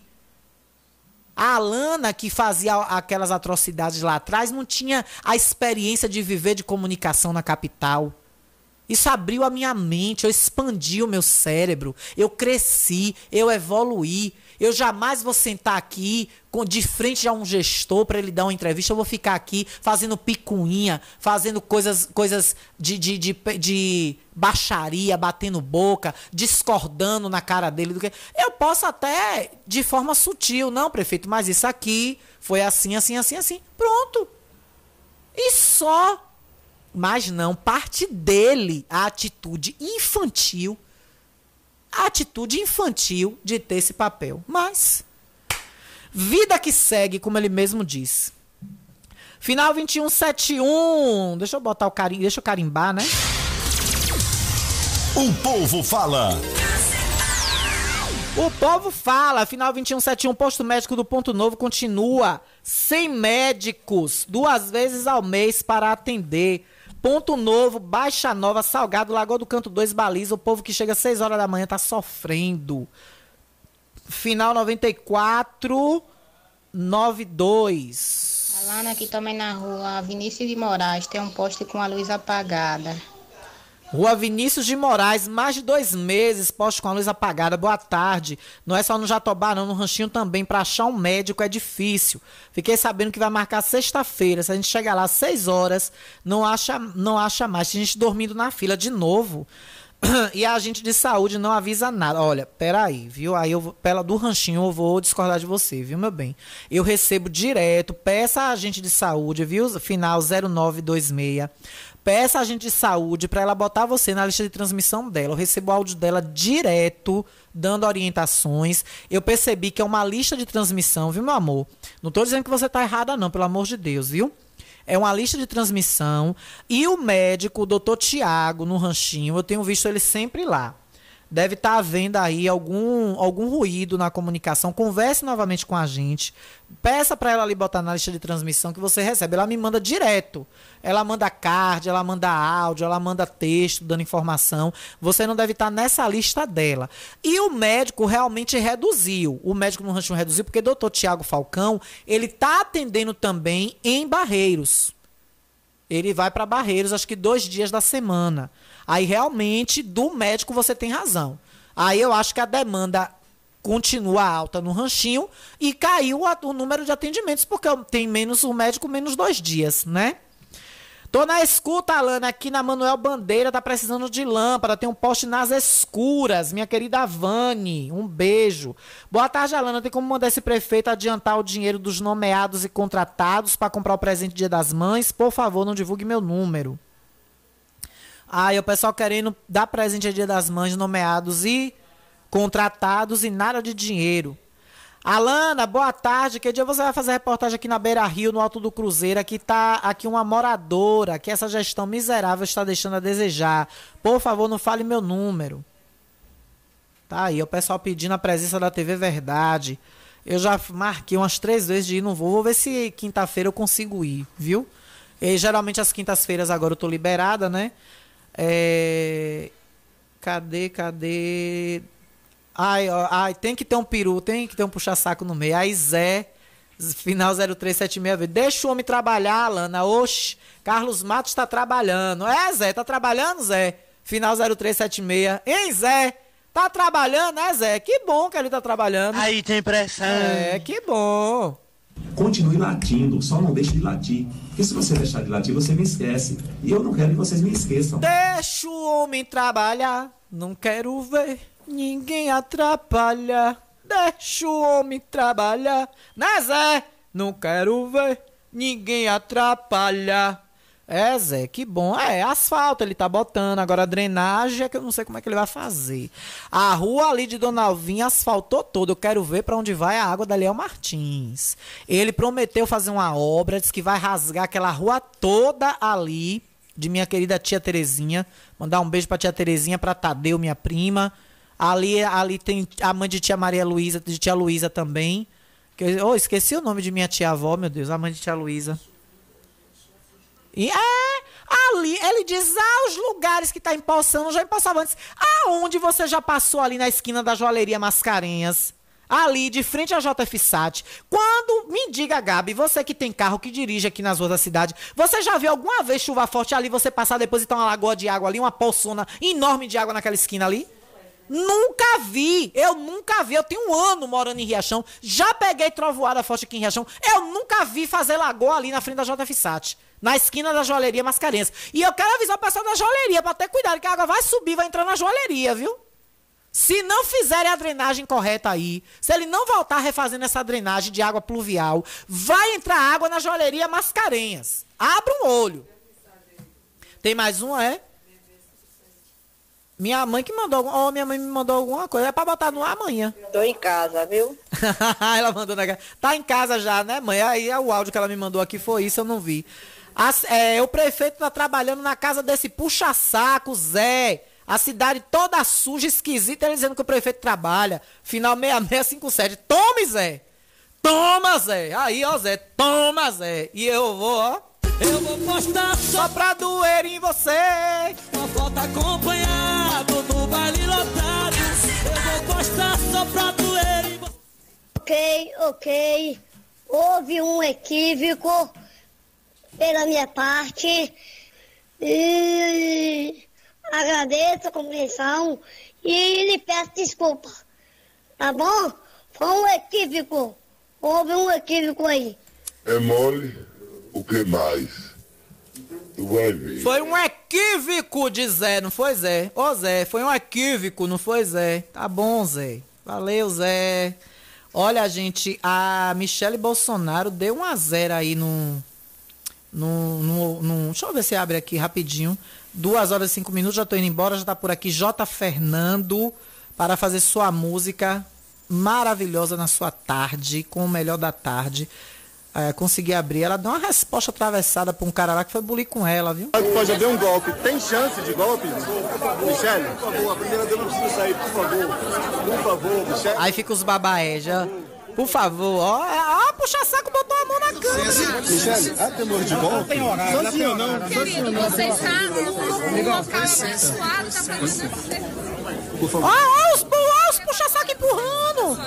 A Alana, que fazia aquelas atrocidades lá atrás, não tinha a experiência de viver de comunicação na capital. Isso abriu a minha mente, eu expandi o meu cérebro, eu cresci, eu evoluí. Eu jamais vou sentar aqui com, de frente a um gestor para ele dar uma entrevista. Eu vou ficar aqui fazendo picuinha, fazendo coisas, coisas de, de, de, de baixaria, batendo boca, discordando na cara dele. do que Eu posso até de forma sutil, não, prefeito, mas isso aqui foi assim, assim, assim, assim. Pronto. E só. Mas não, parte dele a atitude infantil a atitude infantil de ter esse papel. Mas, vida que segue, como ele mesmo diz. Final 2171. Deixa eu botar o carim, deixa eu carimbar, né? O povo fala. O povo fala, final 2171, posto médico do Ponto Novo continua sem médicos, duas vezes ao mês para atender. Ponto Novo, Baixa Nova, Salgado, Lagoa do Canto 2, Baliza. O povo que chega às 6 horas da manhã tá sofrendo. Final 94, 92. Falando aqui também na rua Vinícius de Moraes, tem um poste com a luz apagada. Rua Vinícius de Moraes, mais de dois meses, posto com a luz apagada. Boa tarde. Não é só no Jatobá, não, no Ranchinho também. Para achar um médico é difícil. Fiquei sabendo que vai marcar sexta-feira. Se a gente chegar lá às seis horas, não acha, não acha mais. Tem gente dormindo na fila de novo. e a agente de saúde não avisa nada. Olha, peraí, viu? Aí eu pela do ranchinho eu vou discordar de você, viu, meu bem? Eu recebo direto, peça a agente de saúde, viu? Final 0926 Peça a agente de saúde para ela botar você na lista de transmissão dela. Eu recebo o áudio dela direto, dando orientações. Eu percebi que é uma lista de transmissão, viu, meu amor? Não estou dizendo que você está errada, não, pelo amor de Deus, viu? É uma lista de transmissão. E o médico, o doutor Tiago, no ranchinho, eu tenho visto ele sempre lá deve estar tá havendo aí algum, algum ruído na comunicação. Converse novamente com a gente. Peça para ela ali botar na lista de transmissão que você recebe. Ela me manda direto. Ela manda card, ela manda áudio, ela manda texto dando informação. Você não deve estar tá nessa lista dela. E o médico realmente reduziu. O médico no ranchinho reduziu porque o doutor Tiago Falcão, ele está atendendo também em Barreiros. Ele vai para Barreiros, acho que dois dias da semana. Aí realmente do médico você tem razão. Aí eu acho que a demanda continua alta no ranchinho e caiu a, o número de atendimentos, porque tem menos o médico menos dois dias, né? Tô na escuta, Alana, aqui na Manuel Bandeira, tá precisando de lâmpada, tem um poste nas escuras, minha querida Vani, um beijo. Boa tarde, Alana, tem como mandar esse prefeito adiantar o dinheiro dos nomeados e contratados para comprar o presente Dia das Mães? Por favor, não divulgue meu número. Aí o pessoal querendo dar presente Dia das Mães, nomeados e contratados e nada de dinheiro. Alana, boa tarde. Que dia você vai fazer reportagem aqui na Beira Rio, no Alto do Cruzeiro? Aqui tá aqui uma moradora que essa gestão miserável está deixando a desejar. Por favor, não fale meu número. Tá aí, o pessoal pedindo a presença da TV Verdade. Eu já marquei umas três vezes de ir, não vou. Vou ver se quinta-feira eu consigo ir, viu? E, geralmente as quintas-feiras agora eu tô liberada, né? É... Cadê, cadê? Ai, ó, ai, tem que ter um peru, tem que ter um puxa-saco no meio. Aí Zé, final 0376, deixa o homem trabalhar, Lana. Oxe, Carlos Matos está trabalhando. É, Zé, tá trabalhando, Zé? Final 0376. Hein, Zé? Tá trabalhando, é, Zé? Que bom que ele tá trabalhando. Aí tem pressão. É, que bom. Continue latindo, só não deixe de latir. Porque se você deixar de latir, você me esquece. E eu não quero que vocês me esqueçam. Deixa o homem trabalhar, não quero ver ninguém atrapalhar. Deixa o homem trabalhar. Né, Zé? Não quero ver ninguém atrapalhar. É, Zé, que bom. É, asfalto ele tá botando. Agora drenagem é que eu não sei como é que ele vai fazer. A rua ali de Dona Alvinha asfaltou toda. Eu quero ver para onde vai a água da Léo Martins. Ele prometeu fazer uma obra, disse que vai rasgar aquela rua toda ali de minha querida tia Terezinha. Mandar um beijo pra tia Terezinha, pra Tadeu, minha prima. Ali, ali tem a mãe de tia Maria Luísa, de tia Luísa também. Que, oh, esqueci o nome de minha tia avó, meu Deus, a mãe de tia Luísa. E é, ali, ele diz, ah, os lugares que tá empossando, já empossava antes. Aonde você já passou ali na esquina da joalheria Mascarenhas? Ali, de frente à JF Quando, me diga, Gabi, você que tem carro que dirige aqui nas ruas da cidade, você já viu alguma vez chuva forte ali, você passar depois e tá uma lagoa de água ali, uma poçona enorme de água naquela esquina ali? Nunca vi, eu nunca vi. Eu tenho um ano morando em Riachão. Já peguei trovoada forte aqui em Riachão. Eu nunca vi fazer lagoa ali na frente da JF na esquina da joalheria Mascarenhas. E eu quero avisar o pessoal da joalheria para ter cuidado, que a água vai subir, vai entrar na joalheria, viu? Se não fizerem a drenagem correta aí, se ele não voltar refazendo essa drenagem de água pluvial, vai entrar água na joalheria Mascarenhas. Abra um olho. Tem mais um, é? Minha mãe que mandou, ó, oh, minha mãe me mandou alguma coisa. É pra botar no ar amanhã. Tô em casa, viu? ela mandou na. Tá em casa já, né, mãe? Aí o áudio que ela me mandou aqui foi isso, eu não vi. As, é, o prefeito tá trabalhando na casa desse puxa-saco, Zé. A cidade toda suja, esquisita, ele dizendo que o prefeito trabalha. Final 6657. Tome, Zé! Toma, Zé! Aí, ó, Zé, toma, Zé! E eu vou, ó. Eu vou postar só pra doer em você. Uma foto acompanhado no baile lotado. Eu vou postar só pra doer em você. Ok, ok. Houve um equívoco pela minha parte. E agradeço a compreensão e lhe peço desculpa. Tá bom? Foi um equívoco. Houve um equívoco aí. É mole? O que mais? Tu vai ver. Foi um equívoco de Zé, não foi Zé? Ô Zé, foi um equívoco, não foi Zé? Tá bom, Zé. Valeu, Zé. Olha, gente, a Michele Bolsonaro deu um a zero aí no, no, no, no. Deixa eu ver se abre aqui rapidinho. Duas horas e cinco minutos, já tô indo embora, já tá por aqui J. Fernando para fazer sua música maravilhosa na sua tarde, com o melhor da tarde é, conseguir abrir. Ela deu uma resposta atravessada pra um cara lá que foi bulir com ela, viu? Pode haver um golpe. Tem chance de golpe, Michele? Por favor, a primeira dama precisa sair, por favor. Por favor, Michele. Aí fica os babaé já. Por favor, ó, ó, puxa saco, botou a mão na câmera. Michele, há temor de golpe? Tem horário, Só sim ou não? Querido, você está num local abençoado, tá pra Por favor. Ó, ó, os, ó, os puxa-saco empurrando.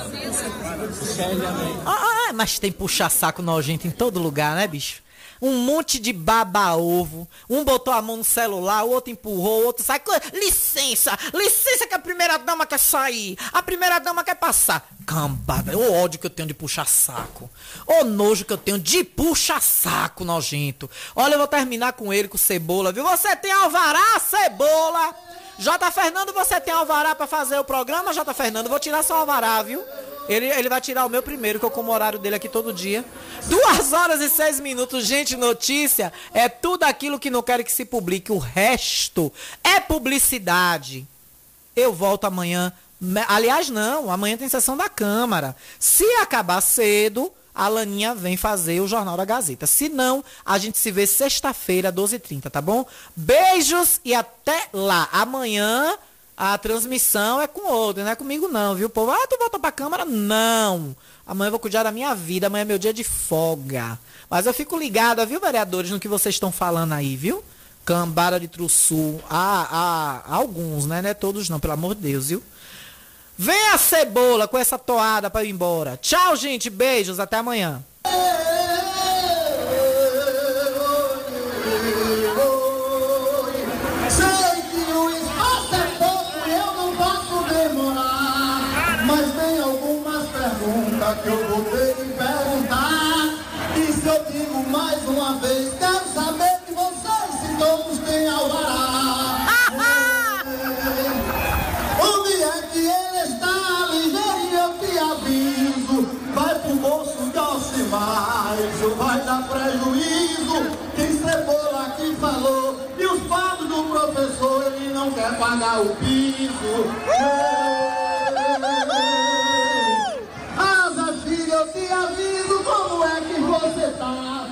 Ah, ah, mas tem puxa-saco nojento em todo lugar, né, bicho? Um monte de baba-ovo. Um botou a mão no celular, o outro empurrou, o outro sai. Licença, licença que a primeira dama quer sair. A primeira dama quer passar. Cambada, o ódio que eu tenho de puxar saco. O nojo que eu tenho de puxar saco, nojento. Olha, eu vou terminar com ele, com cebola, viu? Você tem alvará, cebola? J. Fernando, você tem alvará para fazer o programa, J. Fernando? Vou tirar seu alvará, viu? Ele, ele vai tirar o meu primeiro, que eu como o horário dele aqui todo dia. Duas horas e seis minutos, gente, notícia é tudo aquilo que não quero que se publique. O resto é publicidade. Eu volto amanhã. Aliás, não, amanhã tem sessão da Câmara. Se acabar cedo, a Laninha vem fazer o Jornal da Gazeta. Se não, a gente se vê sexta-feira, 12h30, tá bom? Beijos e até lá. Amanhã a transmissão é com outro, não é comigo não, viu, povo? Ah, tu volta pra câmara? Não. Amanhã eu vou cuidar da minha vida, amanhã é meu dia de folga. Mas eu fico ligada, viu, vereadores, no que vocês estão falando aí, viu? Cambara de Trussul. Ah, ah, alguns, né? Não é todos não, pelo amor de Deus, viu? Vem a cebola com essa toada para ir embora. Tchau, gente. Beijos. Até amanhã. Todos têm alvará. Onde é que ele está? Ligeirinho, eu te aviso. Vai pro bolso de Alcimar, isso vai dar prejuízo. Tem cebola aqui falou, e os pagos do professor, ele não quer pagar o piso. Asa, filha, eu te aviso como é que você tá.